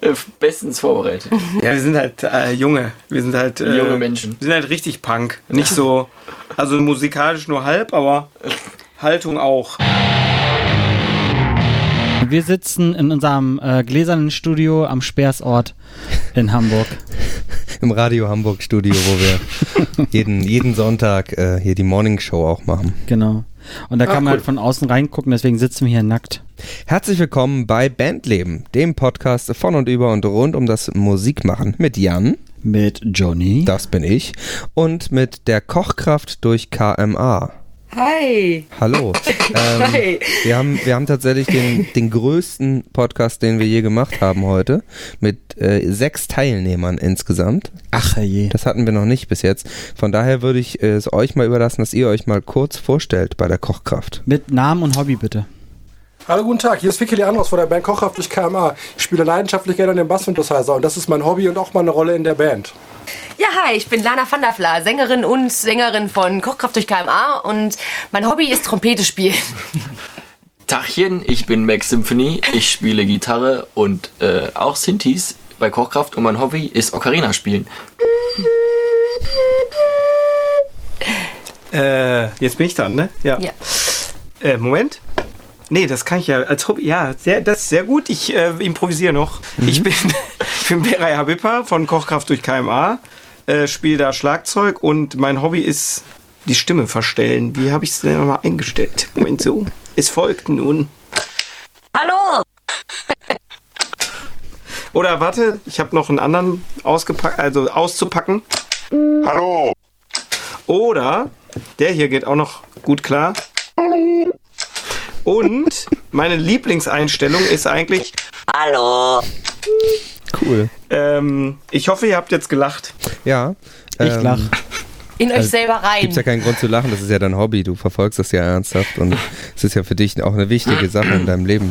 Äh, bestens vorbereitet. Ja, wir sind halt äh, junge. Wir sind halt äh, Junge Menschen. Wir sind halt richtig Punk. Nicht so, also musikalisch nur halb, aber Haltung auch. Wir sitzen in unserem äh, gläsernen Studio am Speersort in Hamburg. Im Radio Hamburg Studio, wo wir jeden, jeden Sonntag äh, hier die Morning Show auch machen. Genau. Und da Ah, kann man cool. halt von außen reingucken, deswegen sitzen wir hier nackt. Herzlich willkommen bei Bandleben, dem Podcast von und über und rund um das Musikmachen mit Jan, Mit Johnny. das bin ich, und mit der Kochkraft durch KMA. Hi. Hallo. Ähm, Hi. wir, haben, wir haben tatsächlich den, den größten Podcast, den wir je gemacht haben heute, mit äh, sechs Teilnehmern insgesamt. Ach je. Das hatten wir noch nicht bis jetzt. Von daher würde ich äh, es euch mal überlassen, dass ihr euch mal kurz vorstellt bei der Kochkraft. Mit Namen und Hobby bitte. Hallo, guten Tag. Hier ist Vicky Leandros von der Band Kochkraft durch KMA. Ich spiele leidenschaftlich gerne den Bass-Synthesizer und das ist mein Hobby und auch meine Rolle in der Band. Ja, hi, ich bin Lana van der Vla, Sängerin und Sängerin von Kochkraft durch KMA und mein Hobby ist Trompete spielen. Tachchen, ich bin Max Symphony. Ich spiele Gitarre und äh, auch Synthes bei Kochkraft und mein Hobby ist Ocarina spielen. Äh, jetzt bin ich dran, ne? Ja. Ja. Äh, Moment. Nee, das kann ich ja als Hobby. Ja, sehr, das ist sehr gut. Ich äh, improvisiere noch. Ich bin, ich bin Beray Habippa von Kochkraft durch KMA. Äh, spiele da Schlagzeug und mein Hobby ist die Stimme verstellen. Wie habe ich es denn mal eingestellt? Moment so. Es folgt nun. Hallo! Oder warte, ich habe noch einen anderen ausgepackt, also auszupacken. Hallo, Oder der hier geht auch noch gut klar. Und meine Lieblingseinstellung ist eigentlich, Hallo! Cool. ähm, ich hoffe, ihr habt jetzt gelacht. Ja. Ich ähm, lach. In euch selber rein. Gibt's ja keinen Grund zu lachen, das ist ja dein Hobby, du verfolgst das ja ernsthaft und es ist ja für dich auch eine wichtige Sache in deinem Leben,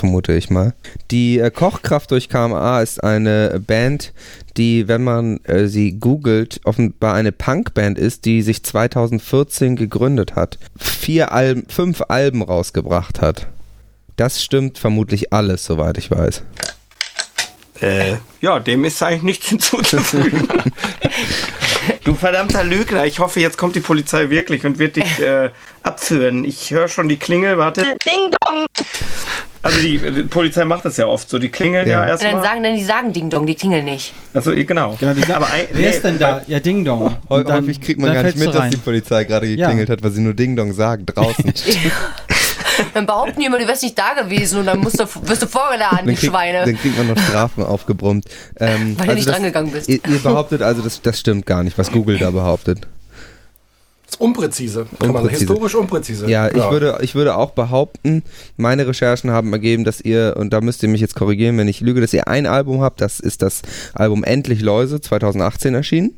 vermute ich mal. Die äh, Kochkraft durch KMA ist eine Band, die, wenn man äh, sie googelt, offenbar eine Punkband ist, die sich 2014 gegründet hat. Vier Alben, fünf Alben rausgebracht hat. Das stimmt vermutlich alles, soweit ich weiß. Äh, ja, dem ist eigentlich nichts hinzuzufügen. du verdammter Lügner, ich hoffe, jetzt kommt die Polizei wirklich und wird dich äh, abführen. Ich höre schon die Klingel, warte. Ding Dong! Also die, die Polizei macht das ja oft so, die Klingel ja, Ja. Und dann erstmal. sagen, dann die sagen Ding Dong, die klingeln nicht. Also genau. Genau, die sagen, Aber ein, Wer ist denn da? Ja, Ding Dong. Und dann- Häufig kriegt man gar nicht mit, dass die. Polizei gerade Ja. geklingelt hat, weil sie nur Ding Dong sagen draußen. Dann behaupten die immer, du wärst nicht da gewesen und dann musst du, wirst du vorgeladen, die Schweine. dann kriegt man noch Strafen aufgebrummt. Ähm, Weil du nicht rangegangen bist. Ihr, ihr behauptet also, das, das stimmt gar nicht, was Google da behauptet. Unpräzise. Kann man Unpräzise. historisch unpräzise. Ja, ich, Würde, ich würde auch behaupten, meine Recherchen haben ergeben, dass ihr, und da müsst ihr mich jetzt korrigieren, wenn ich lüge, dass ihr ein Album habt, das ist das Album Endlich Läuse, 2018 erschienen.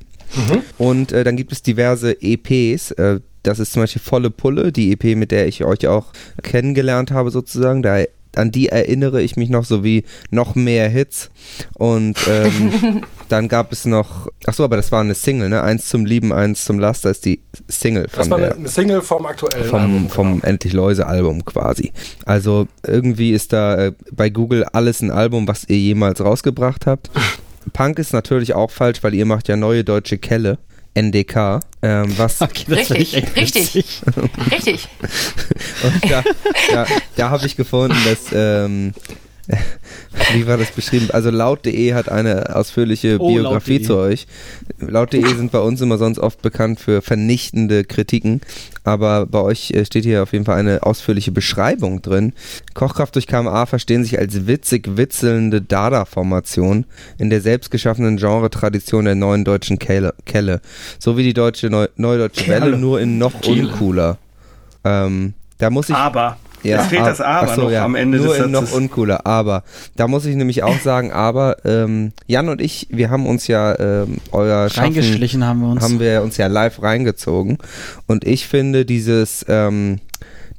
Und äh, dann gibt es diverse EPs. Äh, das ist zum Beispiel Volle Pulle, die EP, mit der ich euch auch kennengelernt habe sozusagen. Da, an die erinnere ich mich noch sowie noch mehr Hits. Und ähm, dann gab es noch, ach so, aber das war eine Single, ne? Eins zum Lieben, eins zum Laster ist die Single Das von war der eine, eine Single vom aktuellen vom, Album. vom Endlich Läuse Album quasi. Also irgendwie ist da äh, bei Google alles ein Album, was ihr jemals rausgebracht habt. Punk ist natürlich auch falsch, weil ihr macht ja neue deutsche Kelle. NDK, ähm, was Okay, Richtig, richtig. Richtig. und da, da, da habe ich gefunden, dass ähm, wie war das beschrieben? Also laut.de hat eine ausführliche Oh, Biografie laut.de. zu euch. Laut.de sind bei uns immer sonst oft bekannt für vernichtende Kritiken, aber bei euch äh, steht hier auf jeden Fall eine ausführliche Beschreibung drin. Kochkraft durch KMA verstehen sich als witzig witzelnde Dada-Formation in der selbstgeschaffenen Genre-Tradition der neuen deutschen Kelle, Kelle. So wie die deutsche Neu Neudeutsche Welle, Kelle. nur in noch uncooler. Ähm, da muss ich Aber. Ja, es fehlt ab- das Aber so, noch ja, am Ende Nur des in noch Satzes. uncooler. Aber da muss ich nämlich auch sagen, aber ähm, Jan und ich, wir haben uns ja ähm, euer Schaffen, Reingeschlichen haben wir uns. haben wir uns ja live reingezogen. Und ich finde dieses, ähm,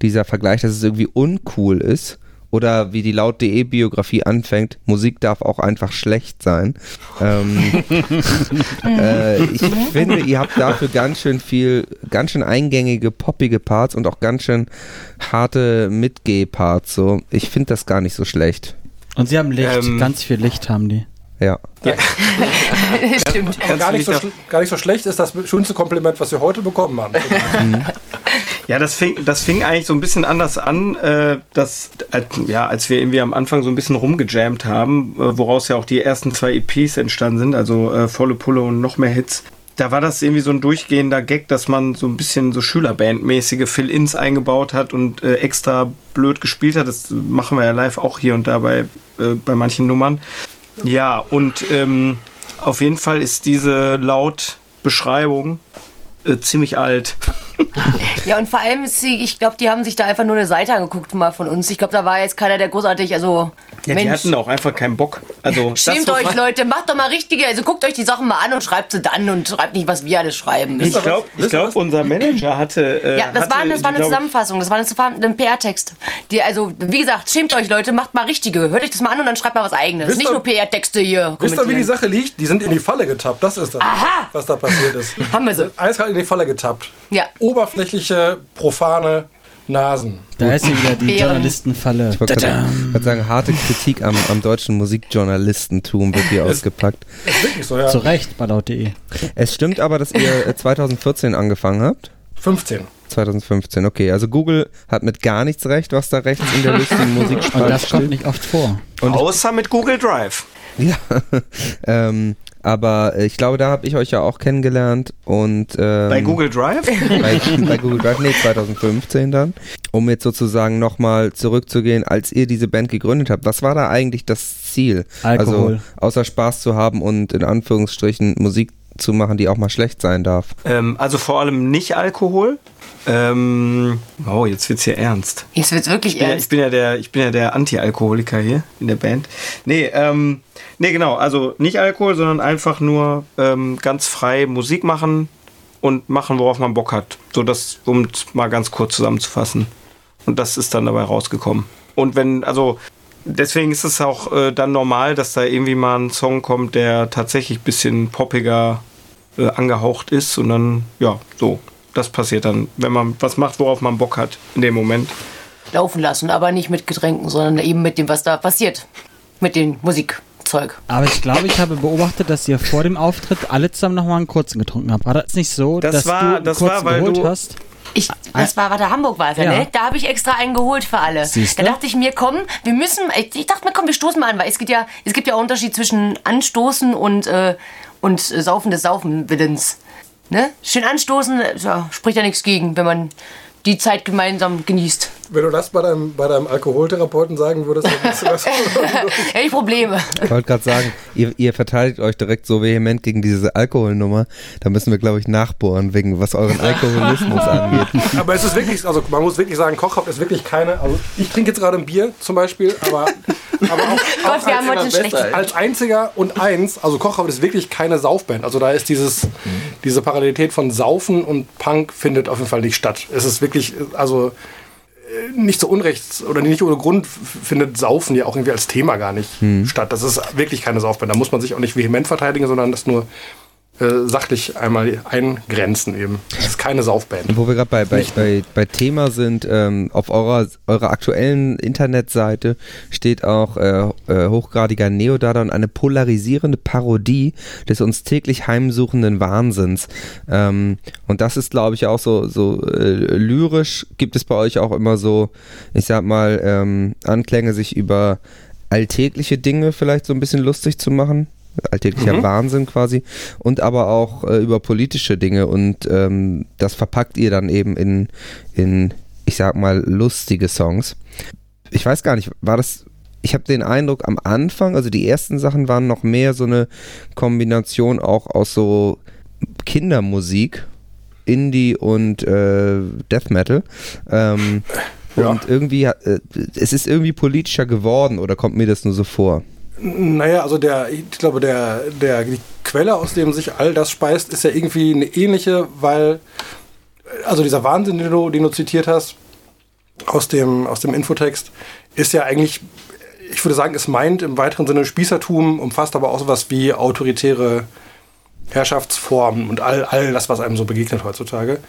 dieser Vergleich, dass es irgendwie uncool ist, oder wie die laut.de Biografie anfängt, Musik darf auch einfach schlecht sein. Ähm, äh, ich finde, ihr habt dafür ganz schön viel, ganz schön eingängige, poppige Parts und auch ganz schön harte Mitgeh-Parts. So. Ich finde das gar nicht so schlecht. Und sie haben Licht, Ähm, ganz viel Licht haben die. Ja. Stimmt. Und gar nicht, so, gar nicht so schlecht ist das schönste Kompliment, was wir heute bekommen haben. Ja, das fing, das fing eigentlich so ein bisschen anders an, äh, dass, äh, ja, als wir irgendwie am Anfang so ein bisschen rumgejammt haben, äh, woraus ja auch die ersten zwei EPs entstanden sind, also äh, Volle Pulle und noch mehr Hits. Da war das irgendwie so ein durchgehender Gag, dass man so ein bisschen so Schülerbandmäßige Fill-Ins eingebaut hat und äh, extra blöd gespielt hat. Das machen wir ja live auch hier und da bei, äh, bei manchen Nummern. Ja, und ähm, auf jeden Fall ist diese Lautbeschreibung äh, ziemlich alt. Ja, und vor allem, ist sie, ich glaube, die haben sich da einfach nur eine Seite angeguckt mal von uns. Ich glaube, da war jetzt keiner, der großartig, also Ja, die hatten auch einfach keinen Bock. Also, Schämt euch, man- Leute, macht doch mal richtige, also guckt euch die Sachen mal an und schreibt sie dann und schreibt nicht, was wir alles schreiben. Ich glaube, glaub, unser Manager hatte. Äh, ja, das hatte, war, das war eine glaub- Zusammenfassung, das war eine ein PR-Text. Die, also, wie gesagt, schämt euch, Leute, macht mal richtige. Hört euch das mal an und dann schreibt mal was eigenes. Wisst Nicht nur PR-Texte hier. Wisst ihr, wie die. Sache liegt? Die sind in die Falle getappt. Das ist das, Aha! was da passiert ist. Haben wir sie. Eiskalt in die Falle getappt. Ja. Oberflächliche, profane Nasen. Da ist hier wieder die Bären. Journalistenfalle. Ich wollte gerade sagen, harte Kritik am, am deutschen Musikjournalistentum wird hier ausgepackt. Ist wirklich so, ja. Zu Recht bei laut.de. Es stimmt aber, dass ihr äh, 2014 angefangen habt. 15. 2015, okay. Also Google hat mit gar nichts recht, was da rechts in der lustigen Und Musikspalte das kommt steht. nicht oft vor. Außer mit Google Drive. Ja, ähm, aber äh, ich glaube, da habe ich euch ja auch kennengelernt und ähm, Bei Google Drive? bei, bei Google Drive, nee, 2015 dann. Um jetzt sozusagen nochmal zurückzugehen, als ihr diese Band gegründet habt, was war da eigentlich das Ziel? Alkohol. Also außer Spaß zu haben und in Anführungsstrichen Musik zu machen, die auch mal schlecht sein darf. ähm, also vor allem nicht Alkohol. Ähm, oh, jetzt wird's hier ernst. Jetzt wird's wirklich Ich bin, ja, ich ernst. bin ja der, ich bin ja der Anti-Alkoholiker hier in der Band. Nee, ähm, nee, genau. Also nicht Alkohol, sondern einfach nur ähm, ganz frei Musik machen und machen, worauf man Bock hat. So das, um es mal ganz kurz zusammenzufassen. Und das ist dann dabei rausgekommen. Und wenn, also deswegen ist es auch äh, dann normal, dass da irgendwie mal ein Song kommt, der tatsächlich ein bisschen poppiger äh, angehaucht ist. Und dann, ja, so. Das passiert dann, wenn man was macht, worauf man Bock hat in dem Moment. Laufen lassen, aber nicht mit Getränken, sondern eben mit dem, was da passiert. Mit dem Musikzeug. Aber ich glaube, ich habe beobachtet, dass ihr vor dem Auftritt alle zusammen nochmal einen kurzen getrunken habt. War das nicht so, Das dass war- du einen das kurzen war, weil geholt du- hast? Ich, das war, war der Hamburg war es ja, ne? Da habe ich extra einen geholt für alle. Siehste? Da dachte ich mir, komm, wir müssen, ich, ich dachte mir, komm, wir stoßen mal an, weil es gibt ja, es gibt ja Unterschied zwischen Anstoßen und, äh, und äh, Saufen des Saufenwillens. Ne? Schön anstoßen, ja, spricht ja nichts gegen, wenn man die Zeit gemeinsam genießt. Wenn du das bei deinem, bei deinem Alkoholtherapeuten sagen würdest, dann würdest du das. Hätte ich Probleme. Ich wollte gerade sagen, ihr, ihr verteidigt euch direkt so vehement gegen diese Alkoholnummer. Da müssen wir, glaube ich, nachbohren, wegen was euren Alkoholismus angeht. aber es ist wirklich, also man muss wirklich sagen, Kochhaft ist wirklich keine. Also ich trinke jetzt gerade ein Bier zum Beispiel, aber, aber auch, Gott, auch wir haben heute ein besser, schlechtes. ey. als einziger und eins, also Kochhaft ist wirklich keine Saufband. Also da ist dieses, diese Parallelität von Saufen und Punk findet auf jeden Fall nicht statt. Es ist wirklich, also äh, nicht so unrechts oder nicht ohne Grund findet Saufen ja auch irgendwie als Thema gar nicht statt. Das ist wirklich keine Saufband. Da muss man sich auch nicht vehement verteidigen, sondern das nur äh, sachlich einmal eingrenzen eben. Das ist keine Saufband. Wo wir gerade bei, bei, bei, bei Thema sind, ähm, auf eurer, eurer aktuellen Internetseite steht auch äh, äh, hochgradiger Neodada und eine polarisierende Parodie des uns täglich heimsuchenden Wahnsinns. Ähm, und das ist, glaube ich, auch so, so äh, lyrisch gibt es bei euch auch immer so, ich sag mal, ähm, Anklänge, sich über alltägliche Dinge vielleicht so ein bisschen lustig zu machen. Alltäglicher Wahnsinn quasi. Und aber auch äh, über politische Dinge. Und ähm, das verpackt ihr dann eben in, in, ich sag mal, lustige Songs. Ich weiß gar nicht, war das. Ich habe den Eindruck, am Anfang, also die ersten Sachen waren noch mehr so eine Kombination auch aus so Kindermusik, Indie und äh, Death Metal. Ähm, Ja. Und irgendwie, äh, es ist irgendwie politischer geworden oder kommt mir das nur so vor? Naja, also der, ich glaube, der, der, die Quelle, aus dem sich all das speist, ist ja irgendwie eine ähnliche, weil, also dieser Wahnsinn, den du, den du zitiert hast, aus dem, aus dem Infotext, ist ja eigentlich, ich würde sagen, es meint im weiteren Sinne Spießertum, umfasst aber auch sowas wie autoritäre Herrschaftsformen und all, all das, was einem so begegnet heutzutage.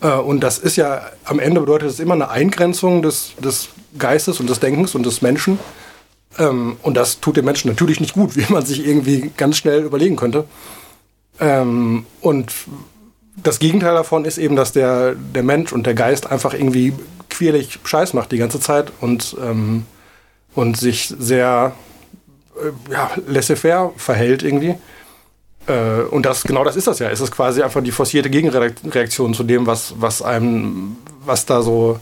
Äh, Und das ist ja, am Ende bedeutet es immer eine Eingrenzung des, des Geistes und des Denkens und des Menschen. Ähm, und das tut den Menschen natürlich nicht gut, wie man sich irgendwie ganz schnell überlegen könnte. Ähm, und das Gegenteil davon ist eben, dass der, der Mensch und der Geist einfach irgendwie quirlig Scheiß macht die ganze Zeit und, ähm, und sich sehr äh, ja, laissez-faire verhält irgendwie. Äh, und das, genau das ist das ja. Es ist quasi einfach die forcierte Gegenreaktion zu dem, was, was einem, was da so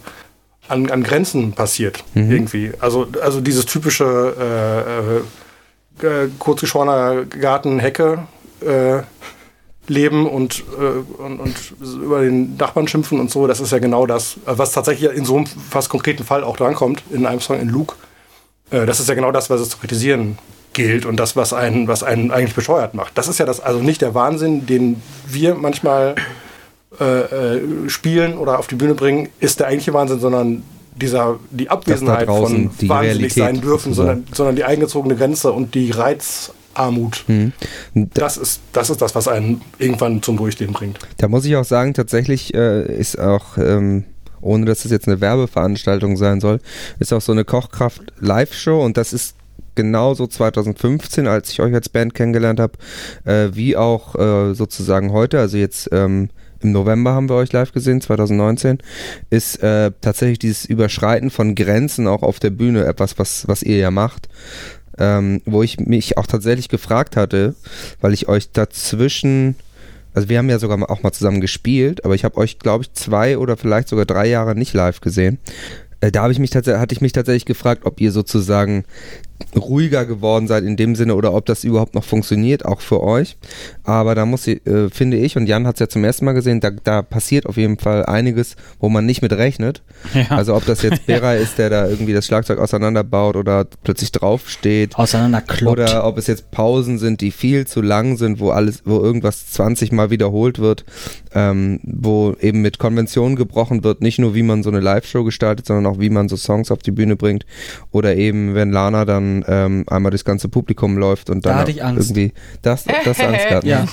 an, an Grenzen passiert, irgendwie. Also, also dieses typische äh, äh, äh, kurzgeschorener Garten, Hecke, äh, leben und, äh, und, und über den Nachbarn schimpfen und so, das ist ja genau das, was tatsächlich in so einem fast konkreten Fall auch drankommt, in einem Song in Luke. Äh, das ist ja genau das, was es zu kritisieren gilt und das, was einen, was einen eigentlich bescheuert macht. Das ist ja das, also nicht der Wahnsinn, den wir manchmal äh, äh, spielen oder auf die Bühne bringen, ist der eigentliche Wahnsinn, sondern dieser, die Abwesenheit von die wahnsinnig Realität sein dürfen, sondern, sondern die eingezogene Grenze und die Reizarmut. Mhm. Das ist, das ist das, was einen irgendwann zum Durchdrehen bringt. Da muss ich auch sagen, tatsächlich äh, ist auch, ähm, ohne dass das jetzt eine Werbeveranstaltung sein soll, ist auch so eine Kochkraft-Live-Show und das ist genauso 2015, als ich euch als Band kennengelernt habe, äh, wie auch äh, sozusagen heute, also jetzt ähm, im November haben wir euch live gesehen, 2019, ist äh, tatsächlich dieses Überschreiten von Grenzen auch auf der Bühne etwas, was, was ihr ja macht. Ähm, wo ich mich auch tatsächlich gefragt hatte, weil ich euch dazwischen, also wir haben ja sogar auch mal zusammen gespielt, aber ich habe euch, glaube ich, zwei oder vielleicht sogar drei Jahre nicht live gesehen. Äh, Da ich mich hatte ich mich tatsächlich gefragt, ob ihr sozusagen ruhiger geworden seid in dem Sinne oder ob das überhaupt noch funktioniert, auch für euch. Aber da muss ich, äh, finde ich, und Jan hat es ja zum ersten Mal gesehen, da, da passiert auf jeden Fall einiges, wo man nicht mit rechnet. Ja. Also ob das jetzt Bera ist, der da irgendwie das Schlagzeug auseinanderbaut oder plötzlich draufsteht. Auseinanderkloppt. Oder ob es jetzt Pausen sind, die viel zu lang sind, wo alles, wo irgendwas 20 Mal wiederholt wird, ähm, wo eben mit Konventionen gebrochen wird, nicht nur wie man so eine Live-Show gestaltet, sondern auch wie man so Songs auf die Bühne bringt. Oder eben, wenn Lana dann ähm, einmal durchs ganze Publikum läuft und Da dann hatte ich Angst. irgendwie das, das Angst gehabt. Ja.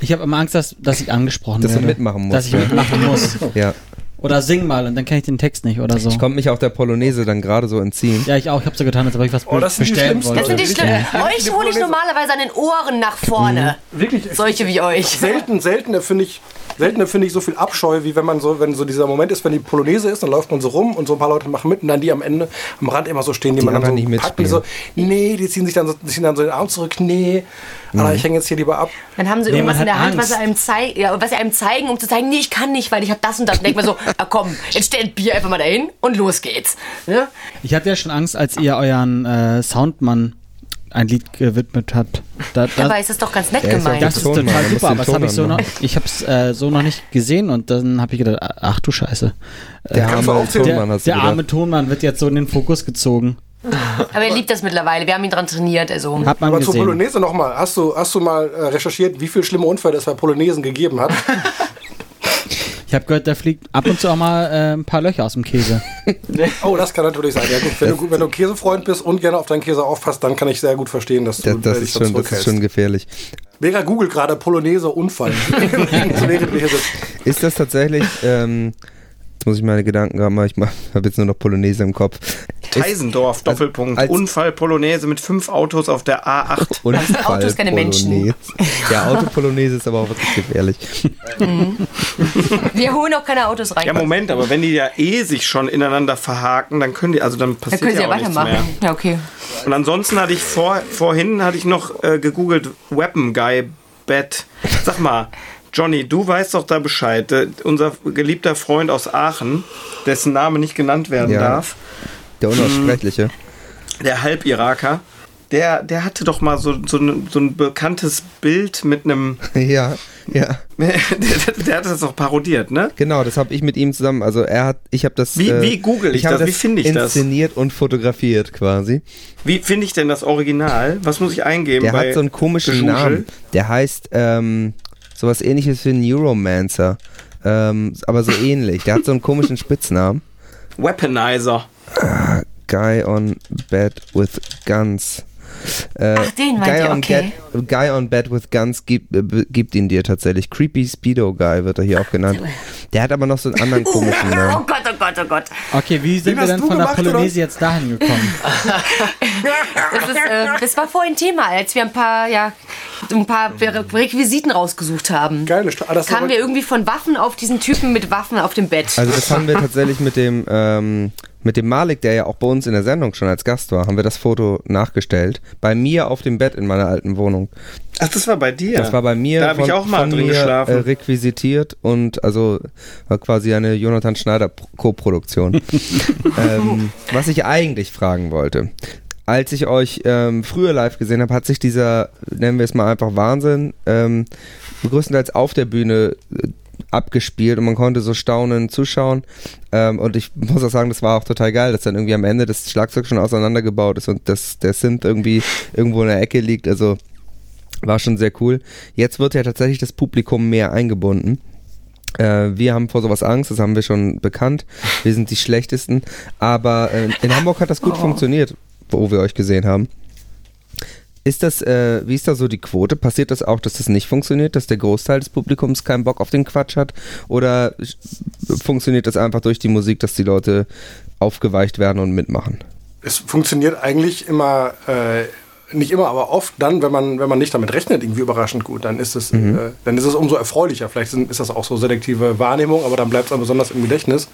Ich habe immer Angst, dass, dass ich angesprochen Dass du werde. mitmachen musst, Dass ich ja. mitmachen muss. Ja. Oder sing mal und dann kenne ich den Text nicht oder so. Ich konnte mich auch der Polonaise dann gerade so entziehen. Ja, ich auch. Ich habe so getan, als ob ich was Oh, das bestellen schlimmsten. wollte. Das sind die schlimm. Euch hole ich normalerweise an den Ohren nach vorne. Wirklich Solche wie euch. selten, selten finde ich, selten finde ich so viel Abscheu, wie wenn man so, wenn so dieser Moment ist, wenn die Polonaise ist, dann läuft man so rum und so ein paar Leute machen mit und dann die am Ende am Rand immer so stehen, die, Die man dann so nicht packt und die so, nee, die ziehen sich dann so, die ziehen dann so den Arm zurück, nee, aber ich hänge jetzt hier lieber ab. Dann haben sie Nee, irgendwas in der Hand, was sie, einem ja, was sie einem zeigen, um zu zeigen, nee, ich kann nicht, weil ich habe das und das. Und denkt man so, ah, komm, jetzt stellt Bier einfach mal dahin und los geht's. Ne? Ich hatte ja schon Angst, als ihr euren äh, Soundmann ein Lied gewidmet habt. Da, da, Dabei ist es doch ganz nett ist gemeint. das ist total muss super, aber das habe ich so noch, ich habe es äh, so noch nicht gesehen und dann habe ich gedacht, ach du Scheiße. Der Kannst du arme aufzählen? Tonmann Der, der arme Tonmann wird jetzt so in den Fokus gezogen. Aber er liebt das mittlerweile. Wir haben ihn dran trainiert. Also. Hat man Aber zur gesehen. Polonaise nochmal, hast du, hast du mal äh, recherchiert, wie viele schlimme Unfälle es bei Polonaisen gegeben hat? Ich habe gehört, da fliegt ab und zu auch mal äh, ein paar Löcher aus dem Käse. oh, das kann natürlich sein. Ja, gut, wenn, du, wenn du Käsefreund bist und gerne auf deinen Käse aufpasst, dann kann ich sehr gut verstehen, dass du Das, das, äh, dich ist schon, das ist zurückhältst. schon gefährlich. Vera googelt gerade Polonaise Unfall. Ist das tatsächlich, ähm, jetzt muss ich meine Gedanken gerade mal, ich habe jetzt nur noch Polonaise im Kopf. Teisendorf, Doppelpunkt. als- Unfall Polonaise mit fünf Autos auf der A8. Unfall Autos, keine Menschen. Polonaise. Ja, Autopolonaise ist aber auch wirklich gefährlich. Wir holen auch keine Autos rein. Ja, Moment, aber wenn die ja eh sich schon ineinander verhaken, dann können die, also dann Dann passiert können sie ja weitermachen. mehr. Ja, okay. Und ansonsten hatte ich vor, vorhin hatte ich noch äh, gegoogelt Weapon Guy Bat. Sag mal, Johnny, du weißt doch da Bescheid. Äh, unser geliebter Freund aus Aachen, dessen Name nicht genannt werden Ja. darf, Der Unaussprechliche. der Halb-Iraker, der, der hatte doch mal so, so, ein, so ein bekanntes Bild mit einem. Ja, ja. der, der hat das doch parodiert, ne? Genau, das habe ich mit ihm zusammen. Also er hat, ich habe das. Wie- wie google ich habe das? Wie finde ich das? Inszeniert und fotografiert quasi. Wie finde ich denn das Original? Was muss ich eingeben? Der hat so einen komischen Geschuschel? Namen. Der heißt ähm, sowas ähnliches wie Neuromancer. Ähm, aber so ähnlich. Der hat so einen komischen Spitznamen. Weaponizer. Guy on bed with guns. Äh, Ach, den meint Guy ihr, on, okay. Get, Guy on Bed with Guns gibt, äh, gibt ihn dir tatsächlich. Creepy Speedo Guy wird er hier auch genannt. Der hat aber noch so einen anderen komischen Oh Namen. Gott, oh Gott, oh Gott. Okay, wie sind wir hast denn von der Polonaise jetzt dahin gekommen? Das, ist, äh, das war vorhin Thema, als wir ein paar, ja, ein paar Re- Requisiten rausgesucht haben. Geile Sta- ah, Kamen wir irgendwie von Waffen auf diesen Typen mit Waffen auf dem Bett. Also das haben wir tatsächlich mit dem ähm, mit dem Malik, der ja auch bei uns in der Sendung schon als Gast war, haben wir das Foto nachgestellt. Bei mir auf dem Bett in meiner alten Wohnung. Ach, das war bei dir. Das war bei mir Da habe ich auch mal drin mir, geschlafen. Äh, requisitiert und also war quasi eine Jonathan Schneider Pro- Co-Produktion. ähm, was ich eigentlich fragen wollte. Als ich euch ähm, früher live gesehen habe, hat sich dieser, nennen wir es mal einfach Wahnsinn, ähm, größtenteils auf der Bühne äh, abgespielt und man konnte so staunend zuschauen. Ähm, und ich muss auch sagen, das war auch total geil, dass dann irgendwie am Ende das Schlagzeug schon auseinandergebaut ist und das, der Synth irgendwie irgendwo in der Ecke liegt. Also war schon sehr cool. Jetzt wird ja tatsächlich das Publikum mehr eingebunden. Äh, wir haben vor sowas Angst, das haben wir schon bekannt. Wir sind die schlechtesten. Aber äh, in Hamburg hat das gut funktioniert, wo wir euch gesehen haben. Ist das, äh, wie ist da so die Quote? Passiert das auch, dass das nicht funktioniert, dass der Großteil des Publikums keinen Bock auf den Quatsch hat? Oder funktioniert das einfach durch die Musik, dass die Leute aufgeweicht werden und mitmachen? Es funktioniert eigentlich immer, äh, nicht immer, aber oft dann, wenn man, wenn man nicht damit rechnet, irgendwie überraschend gut, dann ist es, äh, dann ist es umso erfreulicher. Vielleicht sind, ist das auch so selektive Wahrnehmung, aber dann bleibt es besonders im Gedächtnis.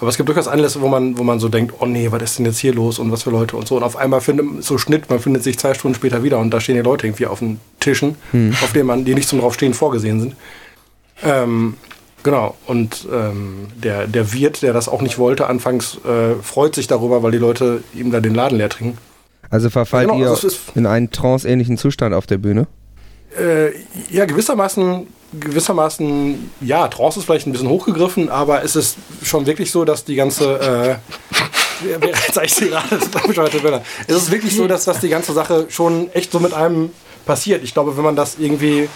Aber es gibt durchaus Anlässe, wo man, wo man so denkt, oh nee, was ist denn jetzt hier los und was für Leute und so. Und auf einmal findet so Schnitt, man findet sich zwei Stunden später wieder und da stehen die Leute irgendwie auf den Tischen, auf denen man, die nicht zum draufstehen vorgesehen sind. Ähm, genau. Und ähm, der, der Wirt, der das auch nicht wollte, anfangs äh, freut sich darüber, weil die Leute ihm da den Laden leer trinken. Also verfallt Genau, ihr also in einen tranceähnlichen Zustand auf der Bühne? Äh, ja, gewissermaßen, gewissermaßen, ja, Trance ist vielleicht ein bisschen hochgegriffen, aber es ist schon wirklich so, dass die ganze, äh, jetzt ich dir gerade, das. Es ist wirklich so, dass, dass die ganze Sache schon echt so mit einem passiert. Ich glaube, wenn man das irgendwie,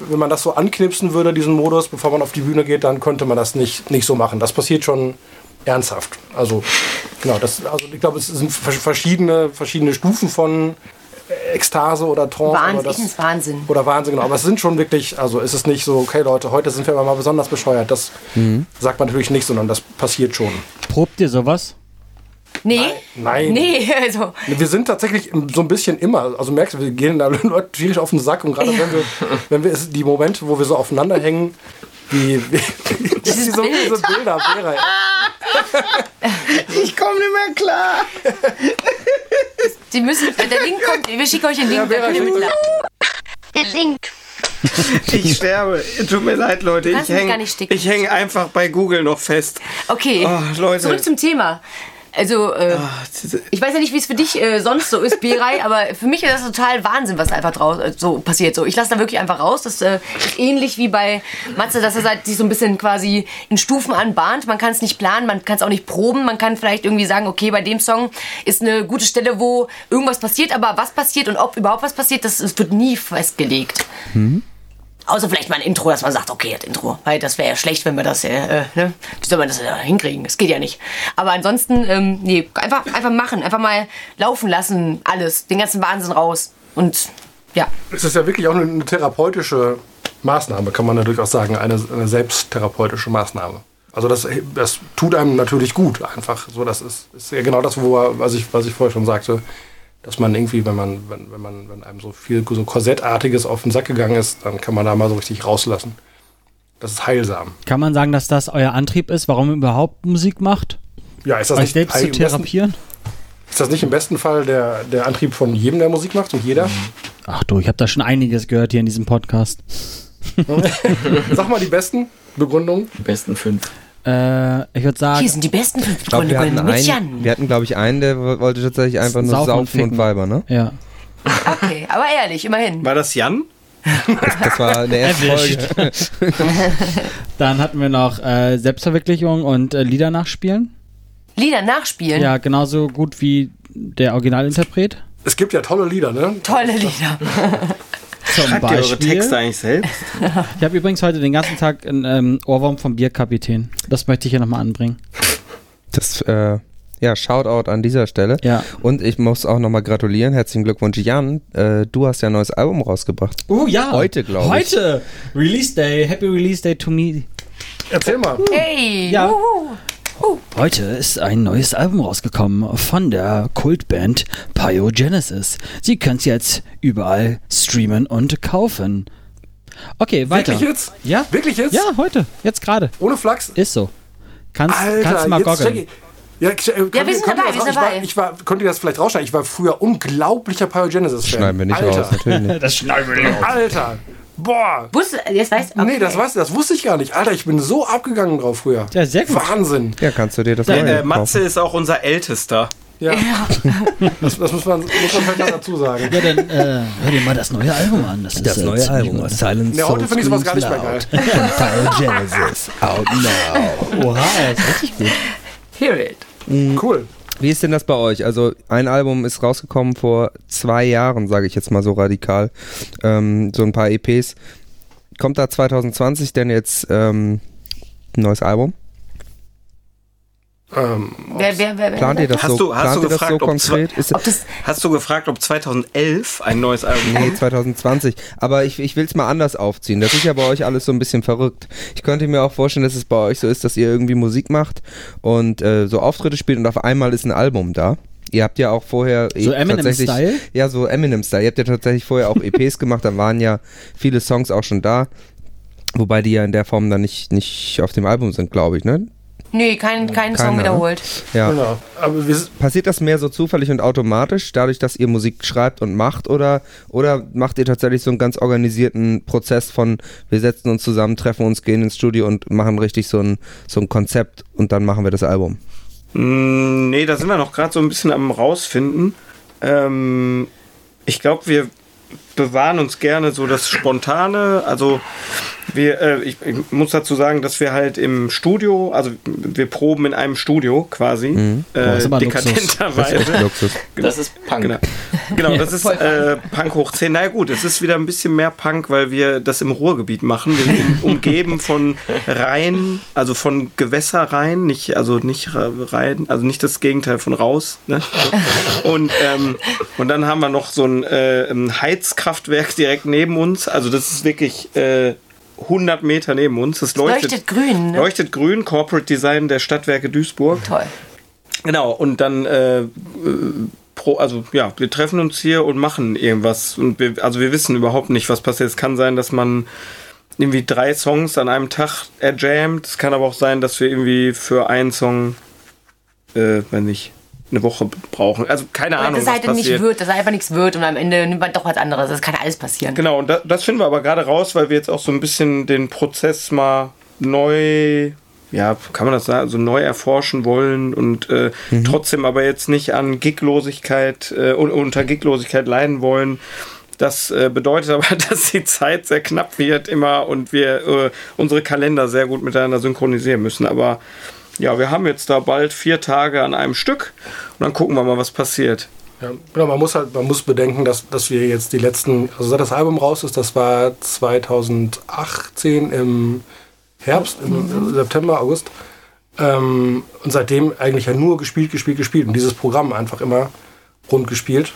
wenn man das so anknipsen würde, diesen Modus, bevor man auf die Bühne geht, dann könnte man das nicht, nicht so machen. Das passiert schon ernsthaft. Also, genau, das, also ich glaube, es sind vers- verschiedene, verschiedene Stufen von Ekstase oder Trance. Wahnsinn, das- ich find's Wahnsinn. oder Wahnsinn, genau. Aber es sind schon wirklich, also es ist nicht so, okay Leute, heute sind wir aber mal besonders bescheuert. Das sagt man natürlich nicht, sondern das passiert schon. Probt ihr sowas? Nee? Nein. Nee, also. Wir sind tatsächlich so ein bisschen immer, also merkst du, wir gehen da Leuten tierisch auf den Sack und gerade wenn wir, wenn wir es- die Momente, wo wir so aufeinander hängen, wie, wie, Dieses so Bild. diese Bilder, Vera, Ich komme nicht mehr klar. Die müssen, der Link kommt, wir schicken euch den Link. Könnt ihr schick- mitlaufen. Ich sterbe. Tut mir leid, Leute. Ich hänge häng einfach bei Google noch fest. Okay, Oh, Leute. zurück zum Thema. Also, äh, ich weiß ja nicht, wie es für dich äh, sonst so ist, Berei, aber für mich ist das total Wahnsinn, was einfach draus äh, so passiert. So, ich lasse da wirklich einfach raus. Das äh, ist ähnlich wie bei Matze, dass er halt sich so ein bisschen quasi in Stufen anbahnt. Man kann es nicht planen, man kann es auch nicht proben. Man kann vielleicht irgendwie sagen, okay, bei dem Song ist eine gute Stelle, wo irgendwas passiert, aber was passiert und ob überhaupt was passiert, das, das wird nie festgelegt. Außer vielleicht mal ein Intro, dass man sagt, okay, das Intro. Weil das wäre ja schlecht, wenn wir das, äh, äh, ne? Wie soll man das äh, hinkriegen? Das geht ja nicht. Aber ansonsten, ähm, nee, einfach, einfach machen. Einfach mal laufen lassen, alles. Den ganzen Wahnsinn raus. Und ja. Es ist ja wirklich auch eine, therapeutische Maßnahme, kann man ja durchaus sagen, eine, eine selbsttherapeutische Maßnahme. Also das, das tut einem natürlich gut, einfach. So, das ist, ist ja genau das, wo, was, ich, was ich vorher schon sagte, dass man irgendwie, wenn man, wenn, wenn man, wenn einem so viel so Korsettartiges auf den Sack gegangen ist, dann kann man da mal so richtig rauslassen. Das ist heilsam. Kann man sagen, dass das euer Antrieb ist, warum ihr überhaupt Musik macht? Ja, ist das, Euch nicht, selbst zu im besten, therapieren? ist das nicht im besten Fall der, der Antrieb von jedem, der Musik macht und jeder? Ach du, ich habe da schon einiges gehört hier in diesem Podcast. Sag mal die besten Begründungen. Die besten fünf. Äh, ich würde sagen, Hier sind die besten fünf Ich glaube, wir hatten, mit einen, Jan. wir hatten, glaube ich, einen, der wo- wollte tatsächlich einfach nur Saufen saufen, und und Weiber, ne? ja. Okay, aber ehrlich, immerhin. War das Jan? Das war in der ersten Erwischt. Folge. Dann hatten wir noch äh, Selbstverwirklichung und äh, Lieder nachspielen. Lieder nachspielen. Ja, genauso gut wie der Originalinterpret. Es gibt ja tolle Lieder, ne? Tolle Lieder. Zum Schreibt ihr eure Beispiel. Texte eigentlich selbst? Ich habe übrigens heute den ganzen Tag einen ähm, Ohrwurm vom Bierkapitän. Das möchte ich hier nochmal anbringen. Das äh, Ja, Shoutout an dieser Stelle. Ja. Und ich muss auch nochmal gratulieren. Herzlichen Glückwunsch, Jan. Äh, du hast ja ein neues Album rausgebracht. Oh ja. Heute, glaub ich. Heute. Release Day. Happy Release Day to me. Erzähl mal. Hey! Ja. Wuhu. Heute ist ein neues Album rausgekommen von der Kultband Pyogenesis. Sie können es jetzt überall streamen und kaufen. Okay, weiter. Wirklich jetzt? Ja. Wirklich jetzt? Ja, heute. Jetzt gerade. Ohne Flachs? Ist so. Kannst, Alter, kannst mal jetzt check goggeln. ich. Ja, äh, könnt wir sind dabei, das wir raus- sind ich war, dabei. ich war, konnte ihr das vielleicht rausschneiden? Ich war früher unglaublicher Pyogenesis-Fan. Schneiden wir nicht Alter. raus, natürlich nicht. Das schneiden wir nicht. Alter. Boah. Wusste, jetzt weißt du. Nee, das, weißt du, das wusste ich gar nicht. Alter, ich bin so abgegangen drauf früher. Ja, sehr gut. Wahnsinn. Ja, kannst du dir das Äh, neue Matze ist auch unser Ältester. Ja. Das, das muss, man, muss man vielleicht noch dazu sagen. Ja, dann äh, hör dir mal das neue Album an. Das, ist, äh, ziemlich gut. Silent Ja, heute finde ich sowas gar nicht mehr geil. Genesis. Out now. Oha, das ist richtig gut. Hear it. Cool. Wie ist denn das bei euch? Also ein Album ist rausgekommen vor zwei Jahren, sage ich jetzt mal so radikal. Ähm, so ein paar EPs. Kommt da 2020 denn jetzt ähm, ein neues Album? Ähm, Wer, wer, wer, wer, Plant ihr das Hast so, du- hast du gefragt, so konkret? Ist, Ob das, Hast du gefragt, ob 2011 ein neues Album Nee, kommt? 2020. Aber ich, ich will es mal anders aufziehen. Das ist ja bei euch alles so ein bisschen verrückt. Ich könnte mir auch vorstellen, dass es bei euch so ist, dass ihr irgendwie Musik macht und äh, so Auftritte spielt und auf einmal ist ein Album da. Ihr habt ja auch vorher So tatsächlich- Eminem-Style? Ja, so Eminem-Style. Ihr habt ja tatsächlich vorher auch EPs gemacht, da waren ja viele Songs auch schon da. Wobei die ja in der Form dann nicht, nicht auf dem Album sind, glaube ich, ne? Nee, kein, kein Keiner, Song ne? wiederholt. Ja. genau. Passiert das mehr so zufällig und automatisch, dadurch, dass ihr Musik schreibt und macht, oder, oder macht ihr tatsächlich so einen ganz organisierten Prozess von, wir setzen uns zusammen, treffen uns, gehen ins Studio und machen richtig so ein, so ein Konzept und dann machen wir das Album? Mm, Nee, da sind wir noch gerade so ein bisschen am rausfinden. Ähm, ich glaube, wir bewahren uns gerne so das Spontane. Also wir, äh, ich, ich muss dazu sagen, dass wir halt im Studio, also wir proben in einem Studio quasi, Boah, äh, ist aber Luxus. Das ist echt dekadenterweise. Luxus. Das ist Punk. Genau. Genau, das ist äh, Punk hoch 10. Na gut, es ist wieder ein bisschen mehr Punk, weil wir das im Ruhrgebiet machen. Wir sind umgeben von Rhein, also von Gewässerrhein, nicht, also nicht Rhein, also nicht das Gegenteil von raus. Ne? Und, ähm, und dann haben wir noch so ein, äh, ein Heizkraftwerk direkt neben uns. Also das ist wirklich äh, 100 Meter neben uns. Das leuchtet, Leuchtet grün, ne? leuchtet grün, Corporate Design der Stadtwerke Duisburg. Toll. Genau, und dann, äh, äh, pro, also ja, wir treffen uns hier und machen irgendwas. Und wir, also wir wissen überhaupt nicht, was passiert. Es kann sein, dass man irgendwie drei Songs an einem Tag erjammt. Es kann aber auch sein, dass wir irgendwie für einen Song, äh, wenn nicht, eine Woche brauchen. Also keine Oder Ahnung, dass es was halt nicht wird, dass einfach nichts wird und am Ende nimmt man doch was anderes. Das kann alles passieren. Genau, und da, das finden wir aber gerade raus, weil wir jetzt auch so ein bisschen den Prozess mal neu, ja, kann man das sagen, so neu erforschen wollen und äh, trotzdem aber jetzt nicht an Giglosigkeit, äh, un- unter Giglosigkeit leiden wollen. Das äh, bedeutet aber, dass die Zeit sehr knapp wird immer und wir äh, unsere Kalender sehr gut miteinander synchronisieren müssen. Aber ja, wir haben jetzt da bald vier Tage an einem Stück und dann gucken wir mal, was passiert. Ja, genau, man muss halt, man muss bedenken, dass, dass wir jetzt die letzten, also seit das Album raus ist, das war 2018 im Herbst, im September, August. Ähm, und seitdem eigentlich ja nur gespielt, gespielt, gespielt. Und dieses Programm einfach immer rund gespielt.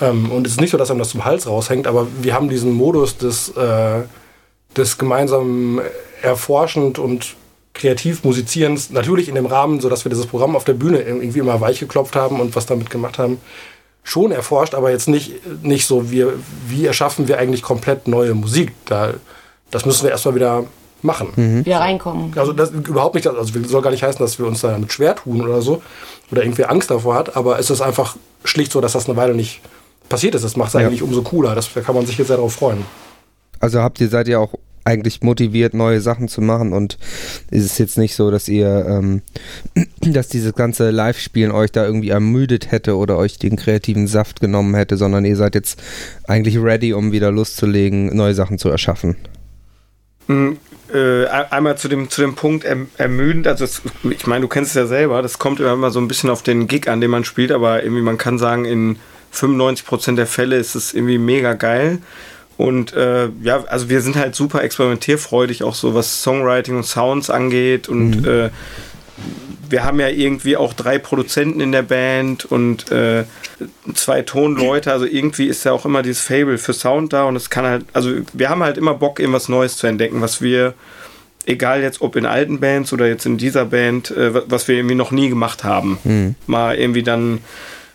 Ähm, und es ist nicht so, dass einem das zum Hals raushängt, aber wir haben diesen Modus des, äh, des gemeinsamen Erforschend und kreativ Musizierens natürlich in dem Rahmen, so dass wir dieses Programm auf der Bühne irgendwie immer weich geklopft haben und was damit gemacht haben, schon erforscht, aber jetzt nicht, nicht so, wir, wie erschaffen wir eigentlich komplett neue Musik. Da, das müssen wir erstmal wieder machen. Wieder reinkommen. Also das überhaupt nicht, also soll gar nicht heißen, dass wir uns da damit schwer tun oder so oder irgendwie Angst davor hat, aber es ist einfach schlicht so, dass das eine Weile nicht passiert ist. Das macht es Ja. eigentlich umso cooler. Das, da kann man sich jetzt sehr darauf freuen. Also habt ihr, seid ihr auch eigentlich motiviert, neue Sachen zu machen und ist es jetzt nicht so, dass ihr, ähm, dass dieses ganze Live-Spielen euch da irgendwie ermüdet hätte oder euch den kreativen Saft genommen hätte, sondern ihr seid jetzt eigentlich ready, um wieder Lust zu legen, neue Sachen zu erschaffen. Mm, Äh, einmal zu dem, zu dem Punkt erm- ermüdend, also es, ich meine, du kennst es ja selber, das kommt immer so ein bisschen auf den Gig an, den man spielt, aber irgendwie man kann sagen, in 95% der Fälle ist es irgendwie mega geil. Und äh, ja, also wir sind halt super experimentierfreudig, auch so was Songwriting und Sounds angeht und äh, wir haben ja irgendwie auch drei Produzenten in der Band und äh, zwei Tonleute. Also irgendwie ist ja auch immer dieses Fable für Sound da und es kann halt, also wir haben halt immer Bock, irgendwas Neues zu entdecken, was wir, egal jetzt ob in alten Bands oder jetzt in dieser Band, äh, was wir irgendwie noch nie gemacht haben. Mhm. Mal irgendwie dann,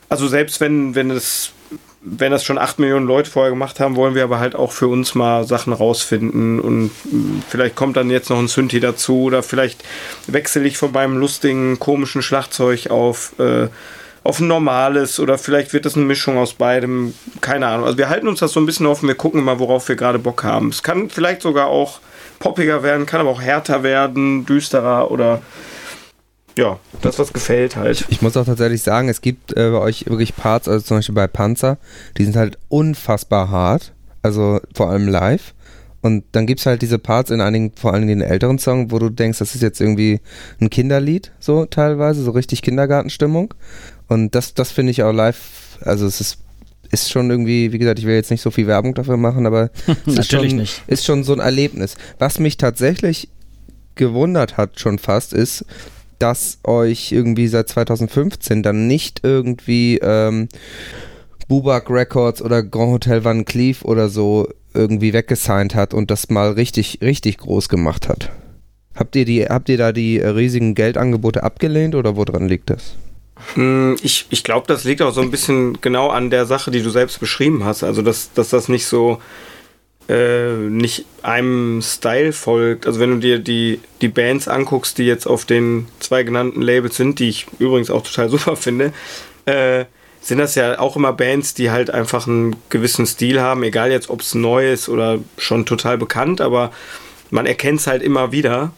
also selbst wenn, wenn es wenn das schon 8 Millionen Leute vorher gemacht haben, wollen wir aber halt auch für uns mal Sachen rausfinden und mh, vielleicht kommt dann jetzt noch ein Synthi dazu oder vielleicht wechsle ich von meinem lustigen, komischen Schlagzeug auf, äh, auf ein normales oder vielleicht wird das eine Mischung aus beidem, keine Ahnung. Also wir halten uns das so ein bisschen offen, wir gucken mal, worauf wir gerade Bock haben. Es kann vielleicht sogar auch poppiger werden, kann aber auch härter werden, düsterer oder ja, das was gefällt halt. Ich muss auch tatsächlich sagen, es gibt äh, bei euch wirklich Parts, also zum Beispiel bei Panzer, die sind halt unfassbar hart. Also vor allem live. Und dann gibt es halt diese Parts in einigen, vor allem in den älteren Songs, wo du denkst, das ist jetzt irgendwie ein Kinderlied, so teilweise, so richtig Kindergartenstimmung. Und das, das finde ich auch live, also es ist, ist schon irgendwie, wie gesagt, ich will jetzt nicht so viel Werbung dafür machen, aber es ist Natürlich schon, nicht. ist schon so ein Erlebnis. Was mich tatsächlich gewundert hat schon fast, ist, dass euch irgendwie seit 2015 dann nicht irgendwie ähm, Bubak Records oder Grand Hotel Van Cleef oder so irgendwie weggesigned hat und das mal richtig, richtig groß gemacht hat. Habt ihr, die, habt ihr da die äh, riesigen Geldangebote abgelehnt oder woran liegt das? Mm, Ich, ich glaube, das liegt auch so ein bisschen genau an der Sache, die du selbst beschrieben hast. Also, dass, dass das nicht so äh, nicht einem Style folgt. Also, wenn du dir die, die Bands anguckst, die jetzt auf den zwei genannten Labels sind, die ich übrigens auch total super finde, äh, sind das ja auch immer Bands, die halt einfach einen gewissen Stil haben, egal jetzt, ob es neu ist oder schon total bekannt, aber man erkennt es halt immer wieder.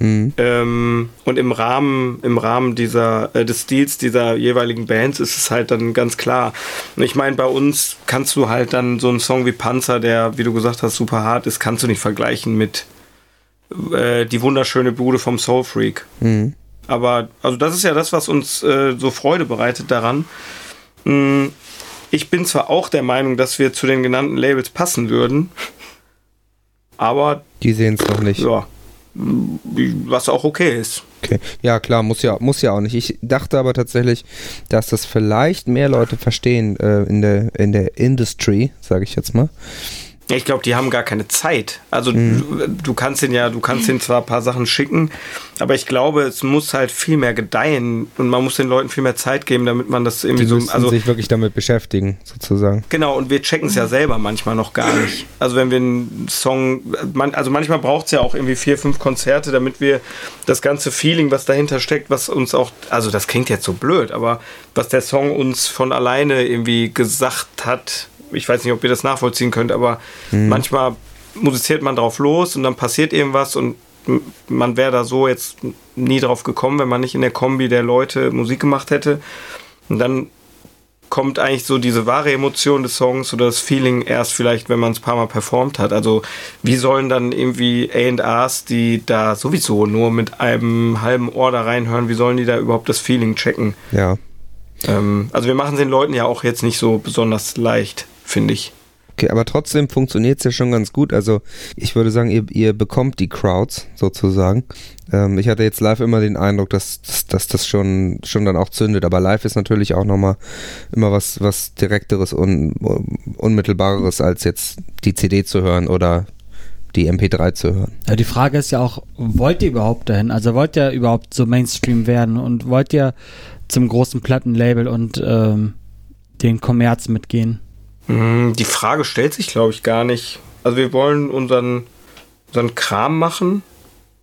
Ähm, und im Rahmen, im Rahmen dieser, äh, des Stils dieser jeweiligen Bands ist es halt dann ganz klar. Und ich meine, bei uns kannst du halt dann so einen Song wie Panzer, der, wie du gesagt hast, super hart ist, kannst du nicht vergleichen mit äh, die wunderschöne Bude vom Soul Freak. Mhm. Aber, also das ist ja das, was uns äh, so Freude bereitet daran. Mm, Ich bin zwar auch der Meinung, dass wir zu den genannten Labels passen würden, aber Die sehen es noch nicht. ja, was auch okay ist. Okay. Ja, klar, muss ja, muss ja auch nicht. Ich dachte aber tatsächlich, dass das vielleicht mehr Leute verstehen äh, in, der, in der Industry, sage ich jetzt mal. Ich glaube, die haben gar keine Zeit. Also du, du kannst den ja, du kannst den zwar ein paar Sachen schicken, aber ich glaube, es muss halt viel mehr gedeihen und man muss den Leuten viel mehr Zeit geben, damit man das irgendwie Die so. Also sich wirklich damit beschäftigen, sozusagen. Genau, und wir checken es ja selber manchmal noch gar nicht. Also wenn wir einen Song, man, also manchmal braucht es ja auch irgendwie vier, fünf Konzerte, damit wir das ganze Feeling, was dahinter steckt, was uns auch, also das klingt jetzt so blöd, aber was der Song uns von alleine irgendwie gesagt hat, ich weiß nicht, ob ihr das nachvollziehen könnt, aber manchmal musiziert man drauf los und dann passiert irgendwas und man wäre da so jetzt nie drauf gekommen, wenn man nicht in der Kombi der Leute Musik gemacht hätte. Und dann kommt eigentlich so diese wahre Emotion des Songs oder das Feeling erst vielleicht, wenn man es ein paar Mal performt hat. Also wie sollen dann irgendwie A&Rs, die da sowieso nur mit einem halben Ohr da reinhören, wie sollen die da überhaupt das Feeling checken? Ja. Ähm, also wir machen es den Leuten ja auch jetzt nicht so besonders leicht, finde ich. Okay, aber trotzdem funktioniert es ja schon ganz gut. Also ich würde sagen, ihr, ihr bekommt die Crowds sozusagen. Ähm, ich hatte jetzt live immer den Eindruck, dass, dass, dass das schon, schon dann auch zündet. Aber live ist natürlich auch nochmal immer was, was direkteres und unmittelbareres, als jetzt die CD zu hören oder die MP3 zu hören. Ja, die Frage ist ja auch, wollt ihr überhaupt dahin? Also wollt ihr überhaupt so Mainstream werden und wollt ihr zum großen Plattenlabel und ähm, den Kommerz mitgehen? Mm, Die Frage stellt sich, glaube ich, gar nicht. Also wir wollen unseren, unseren Kram machen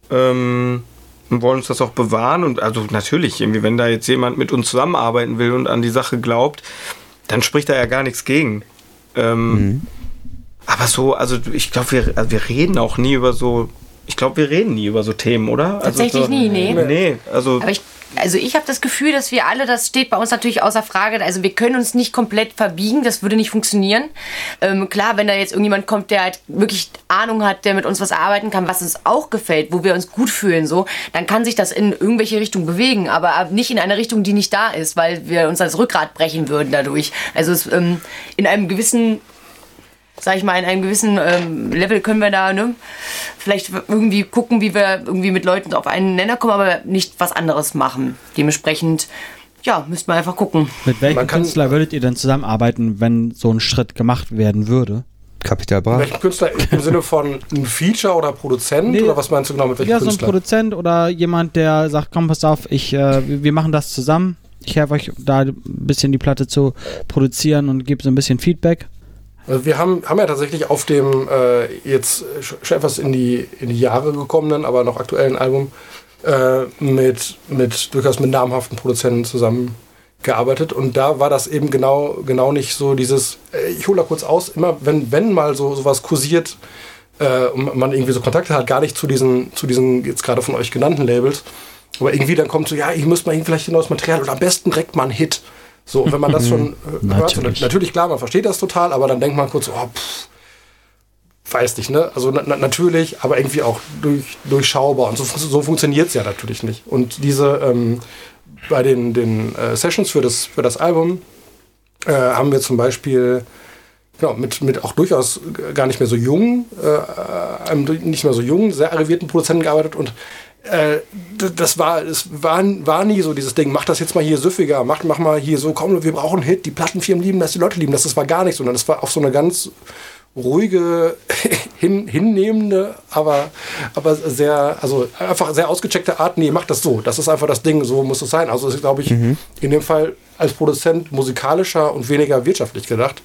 ähm, und wollen uns das auch bewahren. Und also natürlich, irgendwie, wenn da jetzt jemand mit uns zusammenarbeiten will und an die Sache glaubt, dann spricht da ja gar nichts gegen. Ähm, Aber so, also ich glaube, wir, also wir reden auch nie über so. Ich glaube, wir reden nie über so Themen, oder? Tatsächlich also so, nie, nee. Nee, also. Aber ich, also ich habe das Gefühl, dass wir alle, das steht bei uns natürlich außer Frage, also wir können uns nicht komplett verbiegen, das würde nicht funktionieren. Ähm, klar, wenn da jetzt irgendjemand kommt, der halt wirklich Ahnung hat, der mit uns was arbeiten kann, was uns auch gefällt, wo wir uns gut fühlen, so, dann kann sich das in irgendwelche Richtung bewegen, aber nicht in eine Richtung, die nicht da ist, weil wir uns das Rückgrat brechen würden dadurch. Also es, ähm, in einem gewissen sag ich mal, in einem gewissen ähm, Level können wir da ne, vielleicht irgendwie gucken, wie wir irgendwie mit Leuten auf einen Nenner kommen, aber nicht was anderes machen. Dementsprechend, ja, müssten wir einfach gucken. Mit welchem Man Künstler würdet ihr denn zusammenarbeiten, wenn so ein Schritt gemacht werden würde? Kapital Bra. Welchen Künstler im Sinne von ein Feature oder Produzent? Nee. Oder was meinst du genau mit welchem Ja, so ein Künstler? Produzent oder jemand, der sagt, komm, pass auf, ich, äh, wir wir machen das zusammen. Ich helfe euch da ein bisschen die Platte zu produzieren und gebe so ein bisschen Feedback. Also wir haben, haben ja tatsächlich auf dem äh, jetzt sch- schon etwas in die, in die Jahre gekommenen, aber noch aktuellen Album äh, mit, mit durchaus mit namhaften Produzenten zusammengearbeitet. Und da war das eben genau, genau nicht so dieses, äh, ich hole da kurz aus, immer wenn, wenn mal so sowas kursiert äh, und man irgendwie so Kontakte hat, gar nicht zu diesen, zu diesen jetzt gerade von euch genannten Labels. Aber irgendwie dann kommt so, ja, ich muss mal vielleicht ein neues Material oder am besten direkt mal einen Hit. So, und wenn man das schon äh, hört, Natürlich. natürlich klar, man versteht das total, aber dann denkt man kurz, oh, pff, weiß nicht, ne? Also na, na, natürlich, aber irgendwie auch durch, durchschaubar. Und so, so funktioniert es ja natürlich nicht. Und diese, ähm, bei den, den äh, Sessions für das, für das Album äh, haben wir zum Beispiel genau, mit, mit auch durchaus gar nicht mehr so jungen, äh, einem du- nicht mehr so jungen, sehr arrivierten Produzenten gearbeitet und äh, das war, es war, war nie so dieses Ding, mach das jetzt mal hier süffiger, mach, mach mal hier so, komm, wir brauchen einen Hit, die Plattenfirmen lieben das, die Leute lieben das, das war gar nicht so, sondern das war auf so eine ganz ruhige, hin, hinnehmende, aber, aber sehr, also einfach sehr ausgecheckte Art, nee, mach das so, das ist einfach das Ding, so muss es sein. Also ist, glaube ich, in dem Fall als Produzent musikalischer und weniger wirtschaftlich gedacht.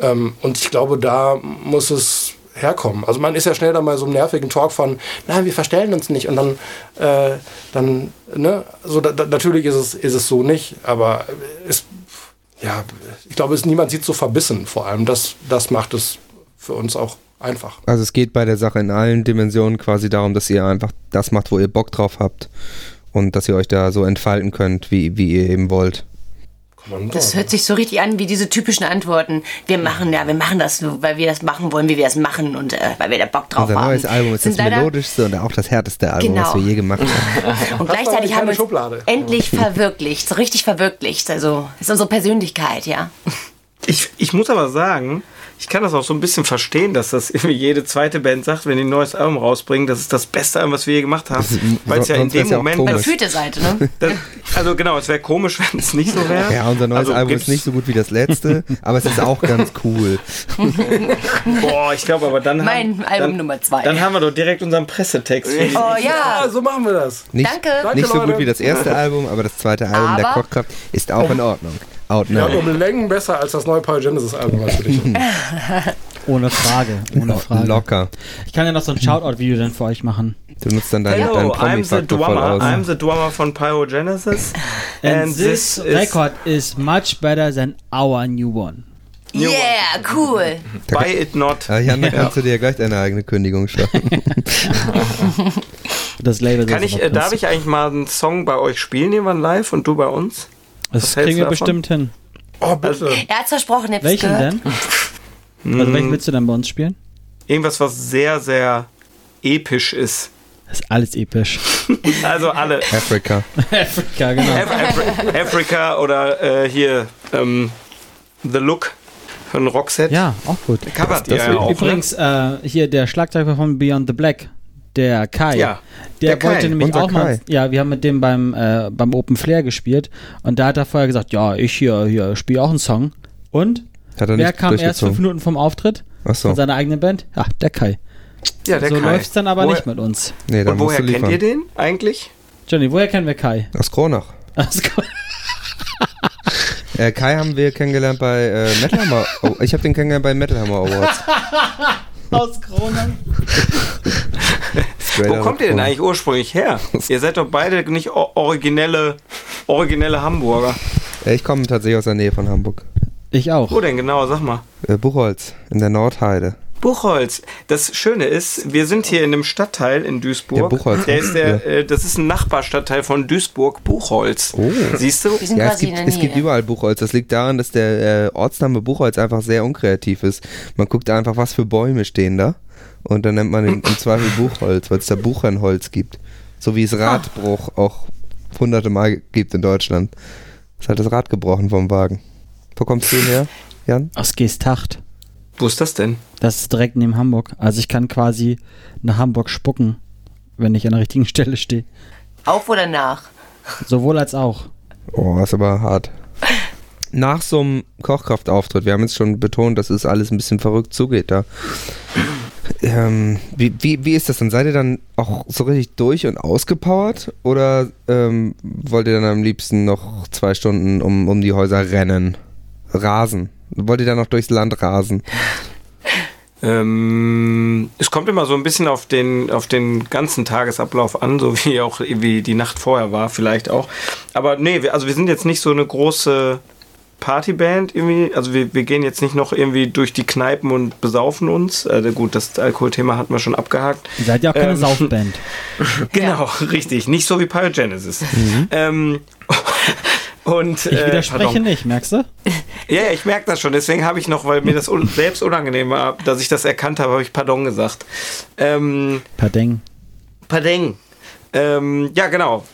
Ähm, und ich glaube, da muss es herkommen. Also man ist ja schnell da mal so im nervigen Talk von, nein, wir verstellen uns nicht und dann, äh, dann, ne, so da, da, natürlich ist es, ist es so nicht, aber es, ja, ich glaube, es, niemand sieht so verbissen vor allem. Das, das macht es für uns auch einfach. Also es geht bei der Sache in allen Dimensionen quasi darum, dass ihr einfach das macht, wo ihr Bock drauf habt und dass ihr euch da so entfalten könnt, wie, wie ihr eben wollt. Das hört sich so richtig an wie diese typischen Antworten. Wir machen ja, wir machen das nur, weil wir das machen wollen, wie wir es machen und äh, weil wir da Bock drauf Unser haben. neues Album ist Sind das melodischste und auch das härteste Album, Genau. was wir je gemacht haben. Und gleichzeitig haben wir Schublade. uns endlich verwirklicht, so richtig verwirklicht. Also ist unsere Persönlichkeit, ja. Ich, ich muss aber sagen, ich kann das auch so ein bisschen verstehen, dass das irgendwie jede zweite Band sagt, wenn die ein neues Album rausbringen, das ist das beste Album, was wir je gemacht haben. Weil es ja in dem ja Moment. Bei gefühlte Seite, ne? Das, also genau, es wäre komisch, wenn es nicht so wäre. Ja, unser neues Also Album gibt's- ist nicht so gut wie das letzte, aber es ist auch ganz cool. Boah, ich glaube aber dann Mein haben, Album dann, Nummer zwei. Dann haben wir doch direkt unseren Pressetext. Oh ja, Ja, so machen wir das. Nicht, Danke. Nicht so Danke, gut Leute. wie das erste Album, aber das zweite Album der Aber- Kochkraft ist auch in Ordnung. Out Ja, now. um Längen besser als das neue Paul Genesis Album natürlich. Ohne Frage, ohne Frage. Locker. Ich kann ja noch so ein Shoutout-Video dann für euch machen. Du nutzt dann deinen, Hello, deinen I'm the Promi-Faktor voll drummer. aus. I'm the drummer von Pyrogenesis. And, this, record is much better than our new one. yeah, cool. Buy it not. Ah, Jan, da kannst du dir gleich deine eigene Kündigung starten. Das Label Kann ist ich, äh, darf ich eigentlich mal einen Song bei euch spielen, irgendwann live und du bei uns? Das kriegen wir davon? bestimmt hin. Oh, bitte. Er hat versprochen, habt's Welchen gehört. denn? Also welchen willst du denn bei uns spielen? Irgendwas, was sehr, sehr episch ist. Das ist alles episch. Also alle. Africa. Afrika, genau. Af Afri Africa oder äh, hier ähm, The Look von Roxette. Ja, auch gut. Covert ihr das ja wird auch. Ne? Übrigens, äh, hier der Schlagzeuger von Beyond the Black, der Kai, Ja, der, der Kai, wollte nämlich unser auch mal, Kai. ja, wir haben mit dem beim, äh, beim Open Flair gespielt und da hat er vorher gesagt, ja, ich hier, hier spiele auch einen Song. Und Hat er wer kam erst fünf. Minuten vom Auftritt Achso. von seiner eigenen Band? Ja, der Kai. Ja, der so Kai. läuft's dann aber Woher- nicht mit uns. Nee, da Und musst woher du kennt ihr den eigentlich? Johnny, woher kennen wir Kai? Aus Kronach. Aus, Äh, Kai haben wir kennengelernt bei äh, Metal Hammer. Oh, ich habe den kennengelernt bei Metal Hammer Awards. aus Kronen. Straight Wo kommt ihr denn eigentlich ursprünglich her? ihr seid doch beide nicht originelle, originelle Hamburger. Ich komme tatsächlich aus der Nähe von Hamburg. Ich auch. Wo denn genau? Sag mal. Äh, Buchholz, in der Nordheide. Buchholz. Das Schöne ist, wir sind hier in einem Stadtteil in Duisburg. Der Buchholz. Der ist der, Ja. äh, das ist ein Nachbarstadtteil von Duisburg, Buchholz. Oh. Siehst du? Wir sind Ja, es quasi gibt, in der es gibt überall Buchholz. Das liegt daran, dass der äh, Ortsname Buchholz einfach sehr unkreativ ist. Man guckt einfach, was für Bäume stehen da. Und dann nennt man ihn im Zweifel Buchholz, weil es da Buchernholz gibt. So wie es Radbruch auch hunderte Mal gibt in Deutschland. Ist halt das Rad gebrochen vom Wagen. Wo kommst du her, Jan? Aus Geesthacht. Wo ist das denn? Das ist direkt neben Hamburg. Also ich kann quasi nach Hamburg spucken, wenn ich an der richtigen Stelle stehe. Auf oder nach? Sowohl als auch. Oh, ist aber hart. Nach so einem Kochkraftauftritt, wir haben jetzt schon betont, dass es alles ein bisschen verrückt zugeht da. Ähm, wie, wie, wie ist das dann? Seid ihr dann auch so richtig durch und ausgepowert? Oder ähm, wollt ihr dann am liebsten noch zwei Stunden um, um die Häuser rennen? Rasen? Wollt ihr dann noch durchs Land rasen? Ähm, es kommt immer so ein bisschen auf den, auf den ganzen Tagesablauf an, so wie auch wie die Nacht vorher war, vielleicht auch. Aber nee, wir, also wir sind jetzt nicht so eine große Partyband irgendwie. Also wir, wir gehen jetzt nicht noch irgendwie durch die Kneipen und besaufen uns. Äh, gut, das Alkoholthema hatten wir schon abgehakt. Ihr seid ja auch keine Ähm, Saufband. Genau, richtig. Nicht so wie Pyrogenesis. Ähm, und, Ich äh, widerspreche pardon. nicht, merkst du? Ja, ja, ich merke das schon. Deswegen habe ich noch, weil mir das un selbst unangenehm war, dass ich das erkannt habe, habe ich Pardon gesagt. Ähm, Pardon. Pardon. Ähm, ja, genau.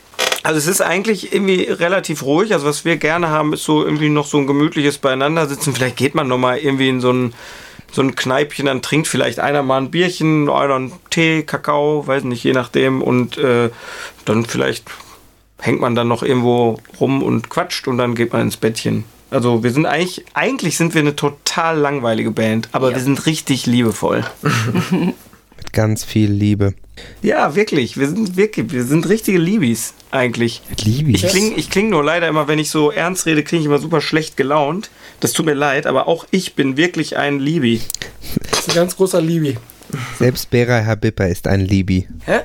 Also es ist eigentlich irgendwie relativ ruhig. Also was wir gerne haben, ist so irgendwie noch so ein gemütliches Beieinandersitzen. Vielleicht geht man noch mal irgendwie in so ein so ein Kneipchen, dann trinkt vielleicht einer mal ein Bierchen, einer einen Tee, Kakao, weiß nicht, je nachdem. Und äh, dann vielleicht hängt man dann noch irgendwo rum und quatscht und dann geht man ins Bettchen. Also wir sind eigentlich, eigentlich sind wir eine total langweilige Band, aber Ja. wir sind richtig liebevoll. Mit ganz viel Liebe. Ja, wirklich. Wir sind wirklich, wir sind richtige Liebis eigentlich. Liebe Ich klinge ich kling nur leider immer, wenn ich so ernst rede, klinge ich immer super schlecht gelaunt. Das tut mir leid, aber auch ich bin wirklich ein Libi. Das ist ein ganz großer Libi. Selbst Beray Habibber ist ein Libi. Hä?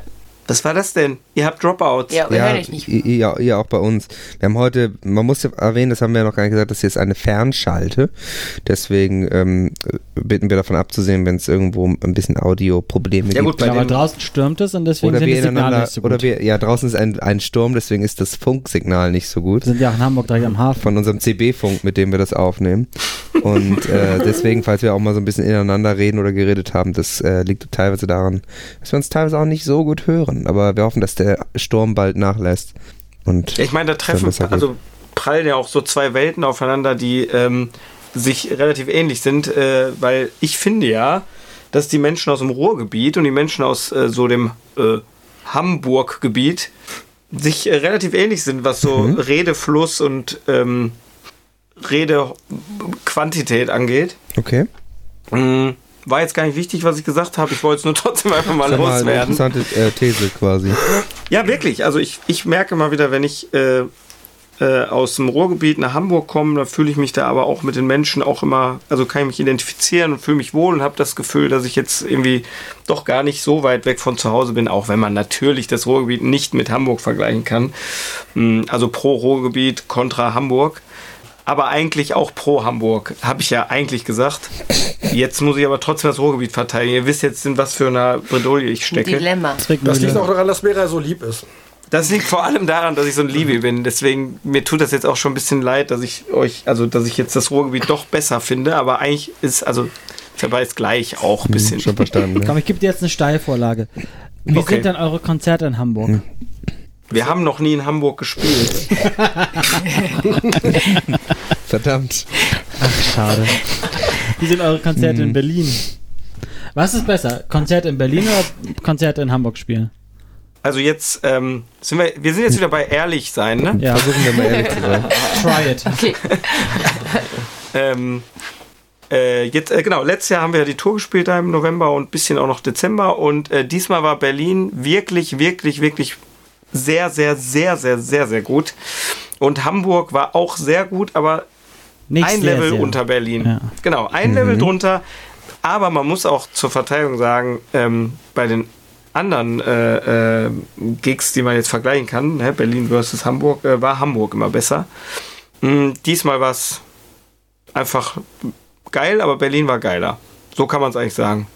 Was war das denn? Ihr habt Dropouts. Ja, wir hören euch nicht. Ja, ja, auch bei uns. Wir haben heute, man muss ja erwähnen, das haben wir ja noch gar nicht gesagt, das hier ist eine Fernschalte. Deswegen ähm, bitten wir davon abzusehen, wenn es irgendwo ein bisschen Audioprobleme Ja, gibt. gut, Ja, aber draußen stürmt es und deswegen Oder sind die wir, Signale ineinander, nicht so gut. oder wir, ja, draußen ist ein, ein Sturm, deswegen ist das Funksignal nicht so gut. wir sind ja auch in Hamburg direkt am Hafen. Von unserem CB-Funk, mit dem wir das aufnehmen. Und äh, deswegen, falls wir auch mal so ein bisschen ineinander reden oder geredet haben, das äh, liegt teilweise daran, dass wir uns teilweise auch nicht so gut hören. Aber wir hoffen, dass der Sturm bald nachlässt. Und ich meine, da treffen, also prallen ja auch so zwei Welten aufeinander, die ähm, sich relativ ähnlich sind, äh, weil ich finde ja, dass die Menschen aus dem Ruhrgebiet und die Menschen aus äh, so dem äh, Hamburg-Gebiet sich äh, relativ ähnlich sind, was so Mhm. Redefluss und ähm, Redequantität angeht. okay. Mm, War jetzt gar nicht wichtig, was ich gesagt habe. Ich wollte es nur trotzdem einfach mal Das mal eine loswerden. interessante äh, These quasi. Ja, wirklich. Also ich, ich merke mal wieder, wenn ich äh, äh, aus dem Ruhrgebiet nach Hamburg komme, da fühle ich mich da aber auch mit den Menschen auch immer, also kann ich mich identifizieren und fühle mich wohl und habe das Gefühl, dass ich jetzt irgendwie doch gar nicht so weit weg von zu Hause bin, auch wenn man natürlich das Ruhrgebiet nicht mit Hamburg vergleichen kann. Mm, Also pro Ruhrgebiet kontra Hamburg. Aber eigentlich auch pro Hamburg, habe ich ja eigentlich gesagt. Jetzt muss ich aber trotzdem das Ruhrgebiet verteidigen. Ihr wisst jetzt, in was für einer Bredouille ich stecke. Dilemma. Das liegt auch daran, dass Bera so lieb ist. Das liegt vor allem daran, dass ich so ein Liebe bin. Deswegen, mir tut das jetzt auch schon ein bisschen leid, dass ich euch, also dass ich jetzt das Ruhrgebiet doch besser finde, aber eigentlich ist, also dabei ist gleich auch ein bisschen. Schon verstanden. Komm, Ne? ich gebe dir jetzt eine Steilvorlage. Wie Okay. sind denn eure Konzerte in Hamburg? Hm. Wir haben noch nie in Hamburg gespielt. Verdammt. Ach, schade. Wie sind eure Konzerte Hm. in Berlin? Was ist besser? Konzerte in Berlin oder Konzerte in Hamburg spielen? Also jetzt ähm, sind wir, wir sind jetzt wieder bei ehrlich sein, ne? Ja, Versuchen wir mal ehrlich zu sein. try it. Okay. Ähm, äh, jetzt, äh, genau, letztes Jahr haben wir ja die Tour gespielt da im November und ein bisschen auch noch Dezember und äh, diesmal war Berlin wirklich, wirklich, wirklich sehr, sehr, sehr, sehr, sehr, sehr gut. Und Hamburg war auch sehr gut, aber Nicht ein sehr, Level sehr. unter Berlin. Ja. Genau, ein Level drunter. Aber man muss auch zur Verteidigung sagen, ähm, bei den anderen äh, äh, Gigs, die man jetzt vergleichen kann, ne, Berlin versus Hamburg, äh, war Hamburg immer besser. Mm, diesmal war es einfach geil, aber Berlin war geiler. So kann man es eigentlich sagen.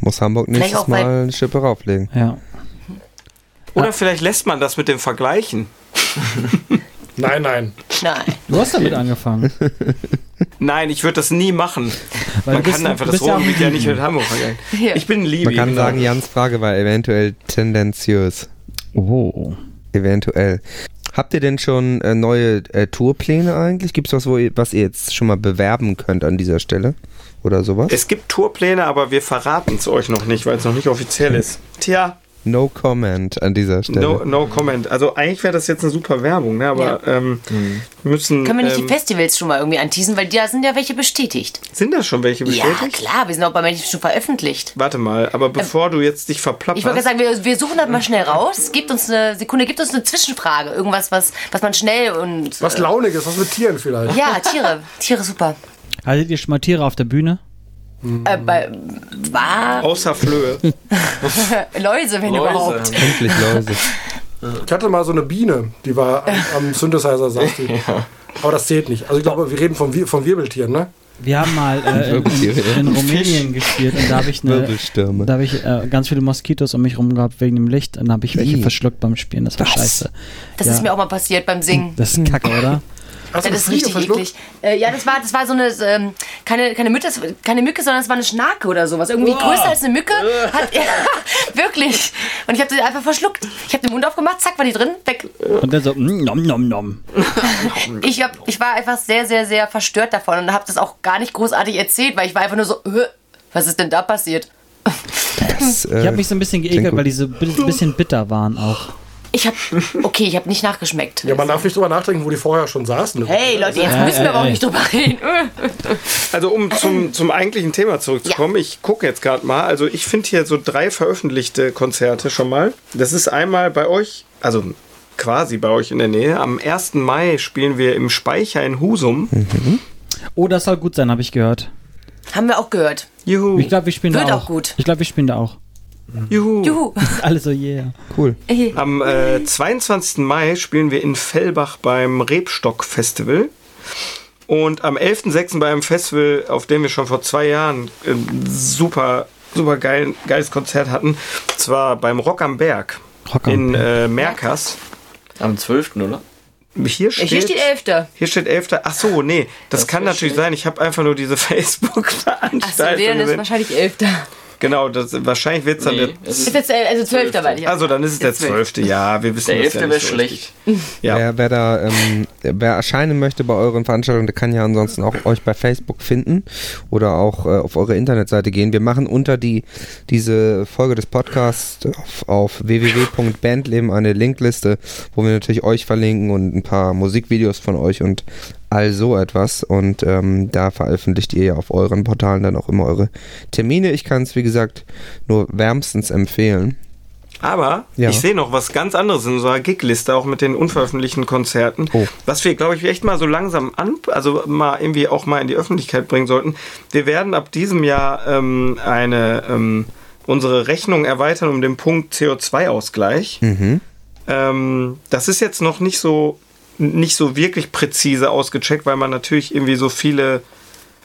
Muss Hamburg nächstes Mal eine Schippe rauflegen. Ja. Oder vielleicht lässt man das mit dem Vergleichen. Nein, nein. Nein. Du hast damit angefangen. Nein, ich würde das nie machen. Weil Man kann einfach das ja Ruhrgebiet ja nicht mit Hamburg vergleichen. Ja. Ich bin ein Liebe. Man kann genau. sagen, Jans Frage war eventuell tendenziös. Oh. Eventuell. Habt ihr denn schon äh, neue äh, Tourpläne eigentlich? Gibt es was, wo ihr, was ihr jetzt schon mal bewerben könnt an dieser Stelle? oder sowas? Es gibt Tourpläne, aber wir verraten es euch noch nicht, weil es noch nicht offiziell ist. Tja, No comment an dieser Stelle. no, no comment. Also eigentlich wäre das jetzt eine super Werbung, ne? aber ähm, wir müssen. Können wir nicht ähm, die Festivals schon mal irgendwie anteasen, weil da sind ja welche bestätigt. sind da schon welche Ja, bestätigt? klar, wir sind auch bei manchen schon veröffentlicht. Warte mal, aber bevor du jetzt dich Ich wollte gerade verplapperst. sagen, wir, wir suchen das mal schnell raus. Gebt uns eine Sekunde, gebt uns eine Zwischenfrage. Irgendwas, was, was man schnell und. Was Launiges, was mit Tieren vielleicht. ja, Tiere. Tiere super. Hattet ihr schon mal Tiere auf der Bühne? Äh, bei, war Außer Flöhe. Läuse, wenn Läuse. überhaupt. Endlich Läuse. Ich hatte mal so eine Biene, die war am, am Synthesizer, saß die. Aber das zählt nicht. Also ich glaube, wir reden von, Wir- von Wirbeltieren, ne? Wir haben mal äh, in, ja. in, in Rumänien gespielt und da habe ich eine, Wirbelstürme. da habe ich äh, ganz viele Moskitos um mich rum gehabt wegen dem Licht und da habe ich welche verschluckt beim Spielen. Das war scheiße. Das Ja. ist mir auch mal passiert beim Singen. Das ist kacke, oder? Ja, du das ist richtig verschluckt? eklig. Äh, ja, das war, das war so eine, ähm, keine, keine, Mücke, keine Mücke, sondern es war eine Schnake oder sowas. Irgendwie größer als eine Mücke. Hat, ja, wirklich. Und ich habe sie einfach verschluckt. Ich habe den Mund aufgemacht, zack, war die drin, weg. Und dann so, mm, nom, nom, nom. Ich, hab, ich war einfach sehr, sehr, sehr verstört davon und habe das auch gar nicht großartig erzählt, weil ich war einfach nur so, "Hä, was ist denn da passiert? Das, äh, Ich habe mich so ein bisschen geekelt, weil die so ein bisschen bitter waren auch. Ich habe, okay, ich habe nicht nachgeschmeckt. Ja, man darf nicht drüber nachdenken, wo die vorher schon saßen. Hey Leute, jetzt müssen wir aber auch nicht drüber reden. Also um zum, zum eigentlichen Thema zurückzukommen, ich gucke jetzt gerade mal. Also ich finde hier so drei veröffentlichte Konzerte schon mal. Das ist einmal bei euch, also quasi bei euch in der Nähe. Am 1. Mai spielen wir im Speicher in Husum. Oh, das soll gut sein, habe ich gehört. Haben wir auch gehört. Juhu. Ich glaube, wir spielen Wird da auch auch. gut. Ich glaube, wir spielen da auch. Juhu. Juhu. Alle so, yeah. Cool. Am äh, 22. Mai spielen wir in Fellbach beim Rebstock Festival. Und am 11.06. bei einem Festival, auf dem wir schon vor zwei Jahren ein super, super geil, geiles Konzert hatten. Und zwar beim Rock am Berg Rock am in äh, Merkers. Am 12. oder? Hier steht, Hier steht Elfte. hier steht 11. Ach so, nee, das, Das kann natürlich schlecht. sein. Ich habe einfach nur diese Achso, Facebook-Veranstaltung der ist wahrscheinlich Elfte. Genau, das, wahrscheinlich wird es dann Nee, der es Ist jetzt, also Zwölfter, weil ich. Also dann ist es der Jetzt zwölf. 12. Ja, wir wissen der das 11. ja wäre schlecht. Ja. Wer, wer da, ähm, wer erscheinen möchte bei euren Veranstaltungen, der kann ja ansonsten auch euch bei Facebook finden oder auch äh, auf eure Internetseite gehen. Wir machen unter die diese Folge des Podcasts auf, auf www.bandleben eine Linkliste, wo wir natürlich euch verlinken und ein paar Musikvideos von euch und all so etwas. Und ähm, da veröffentlicht ihr ja auf euren Portalen dann auch immer eure Termine. Ich kann es, wie gesagt, nur wärmstens empfehlen. Aber Ja. ich sehe noch was ganz anderes in unserer Gigliste, auch mit den unveröffentlichten Konzerten, Oh. was wir, glaube ich, echt mal so langsam an, also mal irgendwie auch mal in die Öffentlichkeit bringen sollten. Wir werden ab diesem Jahr ähm, eine ähm, unsere Rechnung erweitern um den Punkt CO2-Ausgleich. Mhm. Ähm, das ist jetzt noch nicht so nicht so wirklich präzise ausgecheckt, weil man natürlich irgendwie so viele,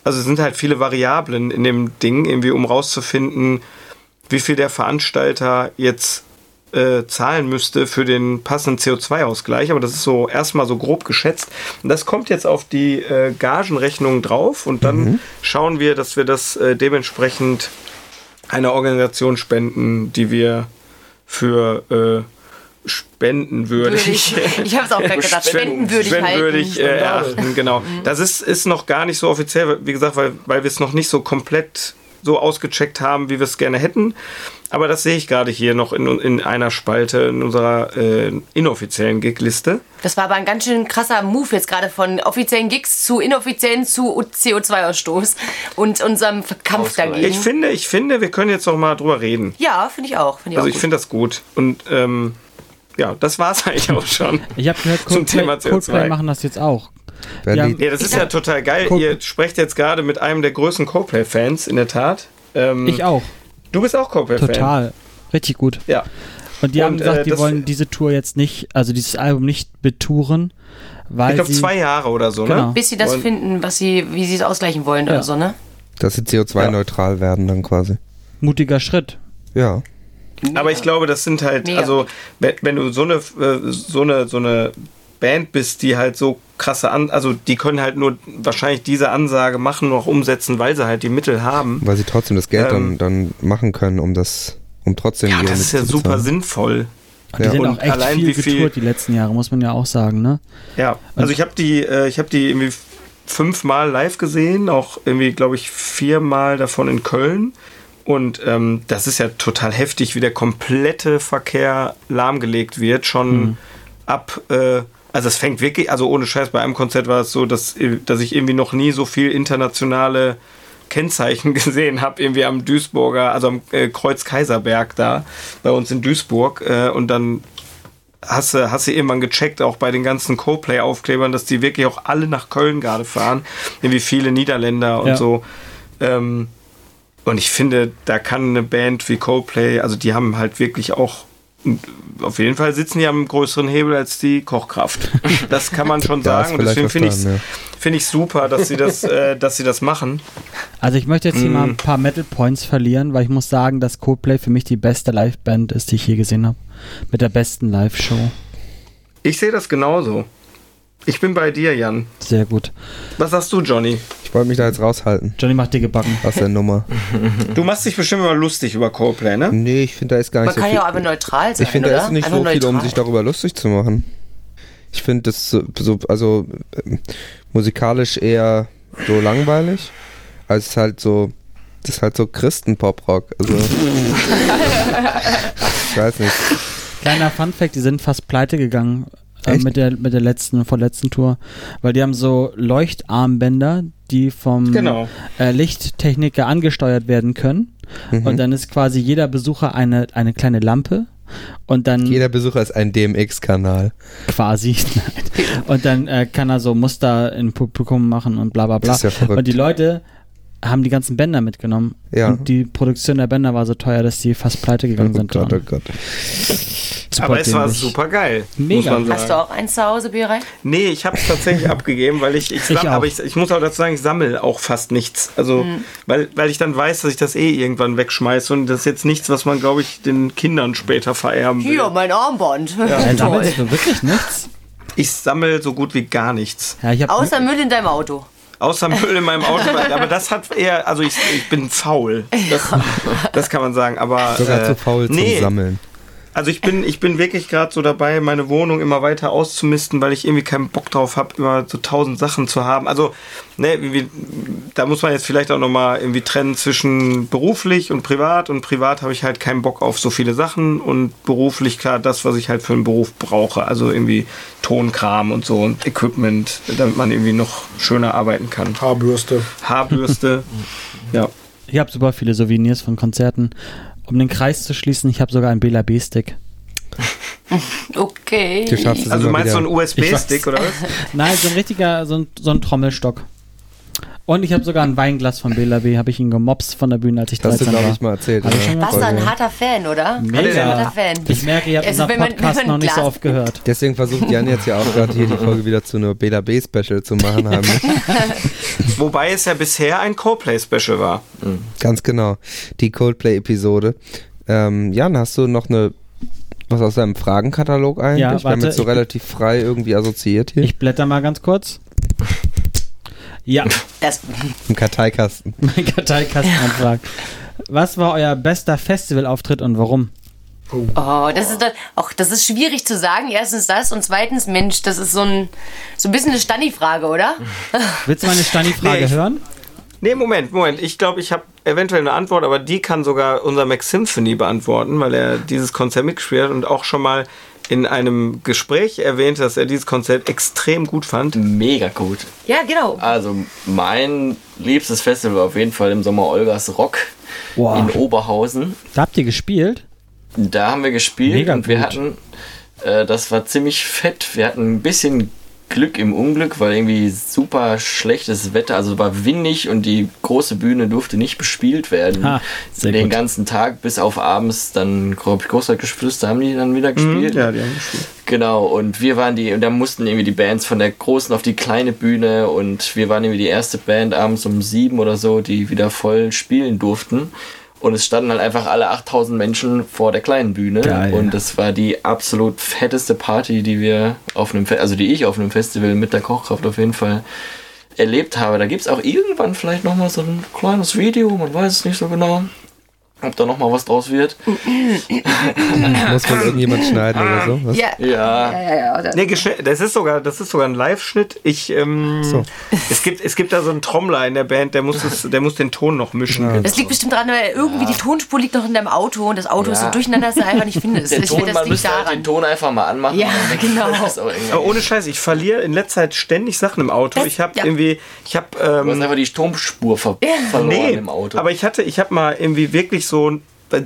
also es sind halt viele Variablen in dem Ding, irgendwie um rauszufinden, wie viel der Veranstalter jetzt äh, zahlen müsste für den passenden CO2-Ausgleich. Aber das ist so erstmal so grob geschätzt. Und das kommt jetzt auf die äh, Gagenrechnung drauf und dann schauen wir, dass wir das äh, dementsprechend einer Organisation spenden, die wir für äh, spendenwürdig Würdig. Ich habe es auch gerade gedacht. Spendenwürdig, spendenwürdig halten. äh, erachten. Genau. Das ist, ist noch gar nicht so offiziell, wie gesagt, weil, weil wir es noch nicht so komplett so ausgecheckt haben, wie wir es gerne hätten. Aber das sehe ich gerade hier noch in, in einer Spalte in unserer äh, inoffiziellen Gig-Liste. Das war aber ein ganz schön krasser Move jetzt gerade von offiziellen Gigs zu inoffiziellen zu CO2-Ausstoß und unserem Kampf Ausgleich. dagegen. Ich finde, ich finde, wir können jetzt noch mal drüber reden. ja, finde ich auch. Find ich Also auch ich finde das gut. Und ähm, ja, das war's eigentlich auch schon. Ich habe gehört, Zum Coldplay, Thema CO2. Coldplay machen das jetzt auch. Wer Ja. Ja, das ist ja total geil. Guck. Ihr sprecht jetzt gerade mit einem der größten Coldplay-Fans, in der Tat. Ähm, Ich auch. Du bist auch Coldplay-Fan. Total. Richtig gut. Ja. Und die haben Und, gesagt, äh, die wollen diese Tour jetzt nicht, also dieses Album nicht betouren, weil Ich glaube, sie zwei Jahre oder so, Genau. ne? Bis sie das Und- finden, was sie, wie sie es ausgleichen wollen Ja. oder so, ne? dass sie CO2-neutral werden dann quasi. mutiger Schritt. Ja. Aber ich glaube, das sind halt, Mega. also, wenn, wenn du so eine, äh, so eine, so eine Band bist, die halt so krasse an, also die können halt nur wahrscheinlich diese Ansage machen, noch umsetzen, weil sie halt die Mittel haben. Weil sie trotzdem das Geld Ähm, dann, dann machen können, um das, um trotzdem Ja, das ist ja super sinnvoll. Die Ja. sind Und auch echt allein viel wie viel- getourt die letzten Jahre, muss man ja auch sagen, ne? Ja, also ich habe die, äh, ich habe die irgendwie fünfmal live gesehen, auch irgendwie, glaube ich, viermal davon in Köln. Und ähm, das ist ja total heftig, wie der komplette Verkehr lahmgelegt wird, schon ab. Äh, also es fängt wirklich, also ohne Scheiß, bei einem Konzert war es so, dass, dass ich irgendwie noch nie so viel internationale Kennzeichen gesehen habe, irgendwie am Duisburger, also am äh, Kreuz Kaiserberg da, bei uns in Duisburg. Äh, und dann hast du, hast du irgendwann gecheckt, auch bei den ganzen Coldplay-Aufklebern, dass die wirklich auch alle nach Köln gerade fahren. Irgendwie viele Niederländer und Ja. so. Ähm, und ich finde, da kann eine Band wie Coldplay, also die haben halt wirklich auch, auf jeden Fall sitzen die am größeren Hebel als die Kochkraft. Das kann man schon sagen. Und deswegen finde ich ja. finde ich super, dass sie das, äh, dass sie das machen. Also ich möchte jetzt hier Mm. mal ein paar Metal Points verlieren, weil ich muss sagen, dass Coldplay für mich die beste Liveband ist, die ich je gesehen habe. Mit der besten Live-Show. Ich sehe das genauso. Ich bin bei dir, Jan. Sehr gut. Was sagst du, Johnny? Ich wollte mich da jetzt raushalten Johnny macht dicke Backen. aus der Nummer. Du machst dich bestimmt immer lustig über Coldplay, ne? Nee, ich finde, da ist gar Man nicht so kann viel. ja auch einfach neutral sein, ich finde, da ist nicht einfach so viel, um neutral. sich darüber lustig zu machen. Ich finde das so, so also ähm, musikalisch eher so langweilig, als halt so, das ist halt so Christen-Pop-Rock. Also, ich weiß nicht. Kleiner Funfact, die sind fast pleite gegangen äh, mit der mit der letzten vorletzten Tour, weil die haben so Leuchtarmbänder, die vom Genau. äh, Lichttechniker angesteuert werden können Mhm. und dann ist quasi jeder Besucher eine eine kleine Lampe und dann Jeder Besucher ist ein DMX-Kanal. quasi nein. und dann äh, kann er so Muster im Publikum machen und bla bla bla Das ist ja verrückt. und die Leute haben die ganzen Bänder mitgenommen Ja. und die Produktion der Bänder war so teuer, dass die fast pleite gegangen Oh sind. Gott, oh. Gott. Super Aber es war super geil. Mega. Hast du auch eins zu Hause, Birei? Nee, ich habe es tatsächlich abgegeben, weil ich, ich, auch. aber ich, ich muss auch dazu sagen, ich sammle auch fast nichts. Also, weil, weil ich dann weiß, dass ich das eh irgendwann wegschmeiße und das ist jetzt nichts, was man, glaube ich, den Kindern später vererben will. Hier, mein Armband. Äh, Toll. sammelst du wirklich nichts? Ich sammle so gut wie gar nichts. Ja, ich Außer Müll in deinem Auto. Außer Müll in meinem Auto. aber das hat eher, also ich, ich bin faul. Das, das kann man sagen. Aber Sogar äh, zu faul zum nee, Sammeln. Also ich bin, ich bin wirklich gerade so dabei, meine Wohnung immer weiter auszumisten, weil ich irgendwie keinen Bock drauf habe, immer so tausend Sachen zu haben. Also, ne, wie, wie, da muss man jetzt vielleicht auch nochmal irgendwie trennen zwischen beruflich und privat. Und privat habe ich halt keinen Bock auf so viele Sachen und beruflich klar das, was ich halt für einen Beruf brauche. Also irgendwie Tonkram und so und Equipment, damit man irgendwie noch schöner arbeiten kann. Haarbürste. Haarbürste. ja. ich hab super viele Souvenirs von Konzerten. Um den Kreis zu schließen, ich habe sogar einen Bela B-Stick. Okay. Du Also meinst du wieder. einen USB-Stick oder was? Nein, so ein richtiger, so ein, so ein Trommelstock. Und ich habe sogar ein Weinglas von Bela B. Habe ich ihn gemobst von der Bühne, als ich Das hast du, 13 glaube war. ich, mal erzählt. Ich schon Warst du ein harter Fan, oder? Mega. Ein harter Fan. Ich merke, ihr habt Also, unseren Podcast noch nicht so oft gehört. Deswegen versucht Jan jetzt ja auch gerade hier die Folge wieder zu einer Bela B-Special zu machen. Haben. Wobei es ja bisher ein Coldplay-Special war. Ganz genau. Die Coldplay-Episode. Ähm, Jan, hast du noch eine was aus deinem Fragenkatalog eigentlich? Ja, Wir haben warte, jetzt so ich- relativ frei irgendwie assoziiert hier. Ich blätter mal ganz kurz. Ja, Das, Im Karteikasten. mein Karteikastenantrag. Was war euer bester Festivalauftritt und warum? oh, das ist, auch, das ist schwierig zu sagen. Erstens das und zweitens, Mensch, das ist so ein, so ein bisschen eine Stani-Frage, oder? Willst du meine Stani-Frage Nee, hören? Nee, Moment, Moment. Ich glaube, ich habe eventuell eine Antwort, aber die kann sogar unser Max Symphony beantworten, weil er dieses Konzert mitgespielt hat und auch schon mal in einem Gespräch erwähnte, dass er dieses Konzert extrem gut fand. Mega gut. Ja, genau. Also mein liebstes Festival war auf jeden Fall im Sommer Olgas Rock Boah. in Oberhausen. Da habt ihr gespielt? Da haben wir gespielt Mega und wir gut. hatten, äh, das war ziemlich fett. Wir hatten ein bisschen Glück im Unglück, weil irgendwie super schlechtes Wetter, also war windig und die große Bühne durfte nicht bespielt werden. Ha, Den gut. ganzen Tag bis auf abends, dann glaube ich Großstadtgeflüster haben die dann wieder gespielt. Ja, die haben gespielt. Genau, und wir waren die, und da mussten irgendwie die Bands von der großen auf die kleine Bühne und wir waren irgendwie die erste Band abends um sieben oder so, die wieder voll spielen durften. Und es standen halt einfach alle 8000 Menschen vor der kleinen Bühne. Geil. Und das war die absolut fetteste Party, die wir auf einem, Fe also die ich auf einem Festival mit der Kochkraft auf jeden Fall erlebt habe. Da gibt es auch irgendwann vielleicht nochmal so ein kleines Video, man weiß es nicht so genau. Ob da noch mal was draus wird. Muss wohl irgendjemand schneiden oder so? Was? Ja. Ja, Ja, ja, ja. Nee, das ist sogar, das ist sogar ein Live-Schnitt. Ich, ähm, So. es gibt, es gibt da so einen Trommler in der Band, der muss, das, der muss den Ton noch mischen. Das liegt bestimmt daran, weil irgendwie die Tonspur liegt noch in deinem Auto und das Auto ist so Ja. durcheinander, dass du einfach nicht findest. der Ich finde, Ton, das man müsste halt den daran. Ton einfach mal anmachen. Ja, und dann genau. Aber ohne Scheiß, ich verliere in letzter Zeit ständig Sachen im Auto. Das- Ich habe ja. irgendwie, ich habe, Du hast ähm, einfach die Tonspur ver verloren nee, im Auto. aber ich hatte, ich habe mal irgendwie wirklich so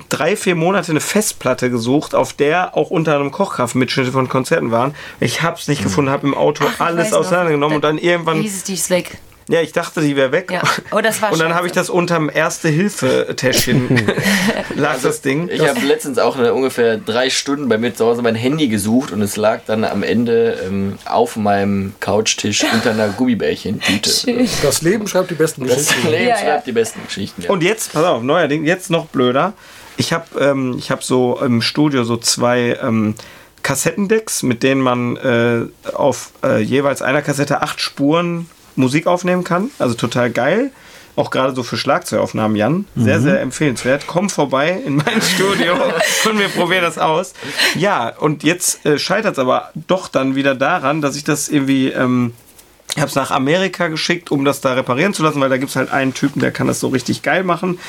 drei, vier Monate eine Festplatte gesucht, auf der auch unter anderem Kochkraftmitschnitte von Konzerten waren. Ich habe es nicht gefunden, habe im Auto Ach, alles auseinandergenommen und dann irgendwann, Hieß es, die ist weg. Ja, ich dachte, die wäre weg. Ja. Oh, das war und dann habe ich das unterm Erste-Hilfe-Täschchen lag das Ding. ich habe letztens auch eine, ungefähr drei Stunden bei mir zu Hause mein Handy gesucht und es lag dann am Ende ähm, auf meinem Couchtisch unter einer Gummibärchen-Tüte. Das Leben schreibt die besten Das Geschichten. Leben Ja, schreibt ja. die besten Geschichten. Ja. Und jetzt, pass auf, neuerdings, jetzt noch blöder. Ich habe ähm, ich hab so im Studio so zwei ähm, Kassettendecks, mit denen man äh, auf äh, jeweils einer Kassette acht Spuren Musik aufnehmen kann. Also total geil. Auch gerade so für Schlagzeugaufnahmen, Jan. Sehr, sehr empfehlenswert. Komm vorbei in mein Studio und wir probieren das aus. Ja, und jetzt äh, scheitert es aber doch dann wieder daran, dass ich das irgendwie. Ähm, ich habe es nach Amerika geschickt, um das da reparieren zu lassen, weil da gibt es halt einen Typen, der kann das so richtig geil machen.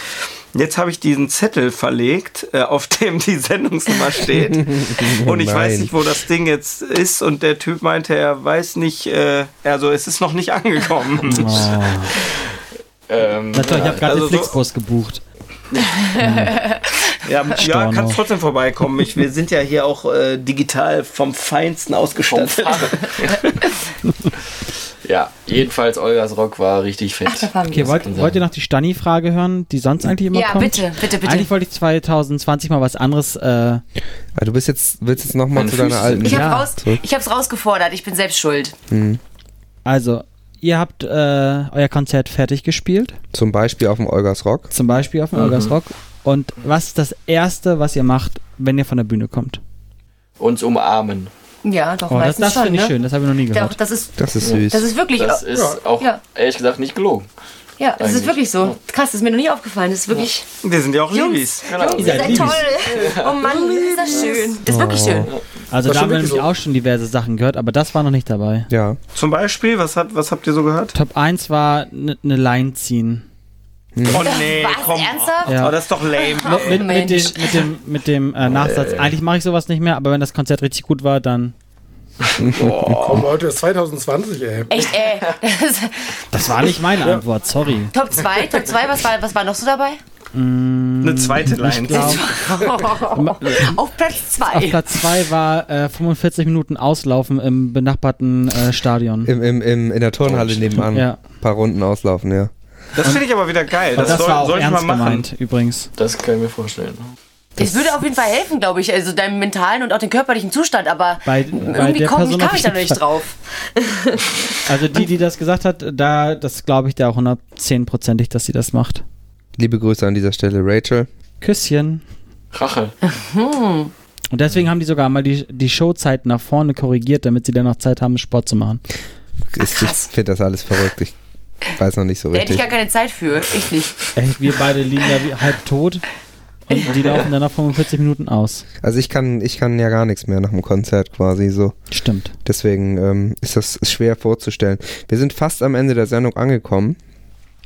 Jetzt habe ich diesen Zettel verlegt, äh, auf dem die Sendungsnummer steht. und ich weiß Nein. nicht, wo das Ding jetzt ist. Und der Typ meinte, er weiß nicht, äh, also es ist noch nicht angekommen. Ähm, Natürlich, ich habe gerade also den so- Flixbus gebucht. ja, ja kannst trotzdem vorbeikommen. Ich, wir sind ja hier auch äh, digital vom Feinsten vom ausgestattet. Ja, jedenfalls Olgas Rock war richtig fett. Okay, wollt, wollt ihr noch die Stani-Frage hören, die sonst eigentlich immer Ja, kommt? bitte, bitte, bitte. Eigentlich wollte ich 2020 mal was anderes. Äh, Ah, du bist jetzt, willst jetzt nochmal zu deiner alten. Ich Ja, habe raus, ich hab's rausgefordert, ich bin selbst schuld. also, ihr habt äh, euer Konzert fertig gespielt, Zum Beispiel auf dem Olgas Rock. zum Beispiel auf dem Mhm. Olgas Rock. Und was ist das Erste, was ihr macht, wenn ihr von der Bühne kommt? Uns umarmen. Ja, doch, Oh, das meistens das schon, finde ich ne? schön, das habe ich noch nie Doch, gehört. das ist, Das ist süß. das ist wirklich, Das ist auch Ja. ehrlich gesagt nicht gelogen. ja, das ist eigentlich. wirklich so. Krass, das ist mir noch nie aufgefallen. Das ist wirklich, Wir sind ja auch Jungs, Libis. Genau. Jungs, Ihr seid Liebes. toll. Oh Mann, ist das schön. Das ist wirklich Oh. schön. Also Das da ist haben wir nämlich so. auch schon diverse Sachen gehört, aber das war noch nicht dabei. Ja. Zum Beispiel, was, hat, was habt ihr so gehört? Top 1 war eine ne Line ziehen. Oh nee, Was, komm. ernsthaft? Ja. Oh, das ist doch lame. Mit, mit, dem, mit dem, mit dem äh, Nachsatz, eigentlich mache ich sowas nicht mehr, aber wenn das Konzert richtig gut war, dann. Komm, heute ist 2020, ey. Echt, ey. Das, Das war nicht meine Antwort, sorry. Top 2, Top 2, was war, was war noch so dabei? Eine zweite Line. glaub- Auf Platz Auf 2. Platz 2 war äh, 45 Minuten auslaufen im benachbarten äh, Stadion. Im, im, im, in der Turnhalle nebenan. Ja. Ein paar Runden auslaufen, ja. Das finde ich aber wieder geil. Das, das soll, war auch soll ich mal ernst machen. gemeint, übrigens. Das kann ich mir vorstellen. Das würde auf jeden Fall helfen, glaube ich. Also deinem mentalen und auch dem körperlichen Zustand, aber Bei- bei irgendwie der komm, kam ich da noch nicht drauf. Also die, die das gesagt hat, da, das glaube ich da auch 110%ig, dass sie das macht. Liebe Grüße an dieser Stelle, Rachel. Küsschen. Rache. Und deswegen haben die sogar mal die, die Showzeiten nach vorne korrigiert, damit sie dann noch Zeit haben, Sport zu machen. Ich, ich finde das alles verrückt. Ich weiß noch nicht so Da hätte ich richtig. gar keine Zeit für. Ich nicht. Ey, wir beide liegen da wie halb tot und die laufen dann nach 45 Minuten aus. Also ich kann, ich kann ja gar nichts mehr nach dem Konzert quasi so. Stimmt. Deswegen ähm, ist das schwer vorzustellen. Wir sind fast am Ende der Sendung angekommen.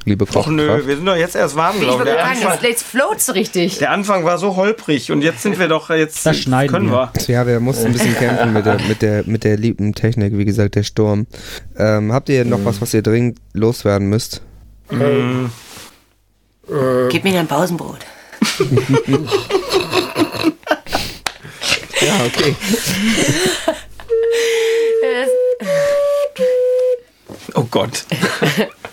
Liebe Och nö, wir sind doch jetzt erst warm Ich gelaufen. würde Der sagen, Anfang, jetzt, floats richtig. der Anfang war so holprig und jetzt sind wir doch jetzt. Das schneiden können wir. wir. Ja, wir mussten ein bisschen kämpfen mit der, mit der, mit der lieben Technik, wie gesagt, der Sturm. Ähm, habt ihr noch was, was ihr dringend loswerden müsst? Mm, Gib mir dein Pausenbrot. Ja, okay. Oh Gott.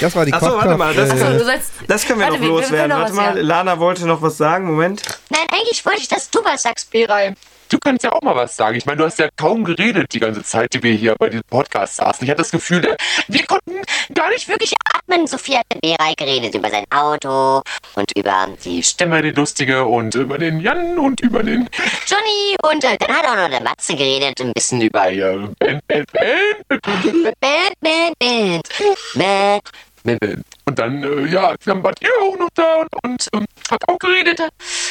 Das war die Achso, warte mal, das, Achso, äh, du sollst. das können wir Warte, noch wir- loswerden. können noch Warte mal, ja. Lana wollte noch was sagen. Moment. Nein, eigentlich wollte ich, dass du was sagst, Beray. Du kannst ja auch mal was sagen. Ich meine, du hast ja kaum geredet die ganze Zeit, die wir hier bei diesem Podcast saßen. Ich hatte das Gefühl, wir konnten gar nicht wirklich Atmen, Sophie hat mit Beray geredet über sein Auto und über die Stimme, die lustige und über den Jan und über den Johnny und äh, dann hat auch noch der Matze geredet, ein bisschen über Ben, Ben, Ben. Band, Band, Band. Band. Und dann, äh, ja, dann wart ihr auch noch da und, und ähm, habt auch geredet.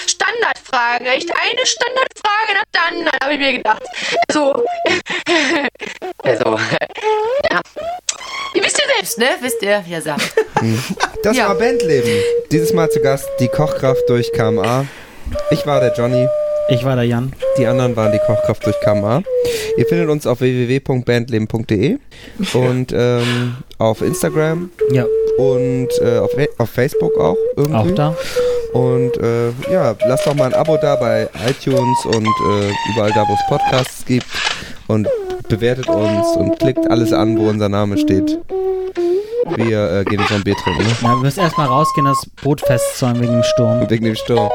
Standardfragen, echt eine Standardfrage nach der anderen, habe ich mir gedacht. So. also, ja. Ihr wisst ja selbst, ne? Wisst ihr, wie er sagt. Das Ja. war Bandleben. Dieses Mal zu Gast die Kochkraft durch KMA. Ich war der Johnny. Ich war der Jan. Die anderen waren die Kochkraft durch KMA. Ihr findet uns auf www.bandleben.de und ähm, auf Instagram Ja, und äh, auf, auf Facebook auch irgendwie. auch da. Und äh, ja, lasst doch mal ein Abo da bei iTunes und äh, überall da, wo es Podcasts gibt. Und bewertet uns und klickt alles an, wo unser Name steht. Wir äh, gehen jetzt ein Bier trinken, ne? Na, wir müssen erstmal rausgehen, das Boot festzäumen wegen dem Sturm. Wegen dem Sturm.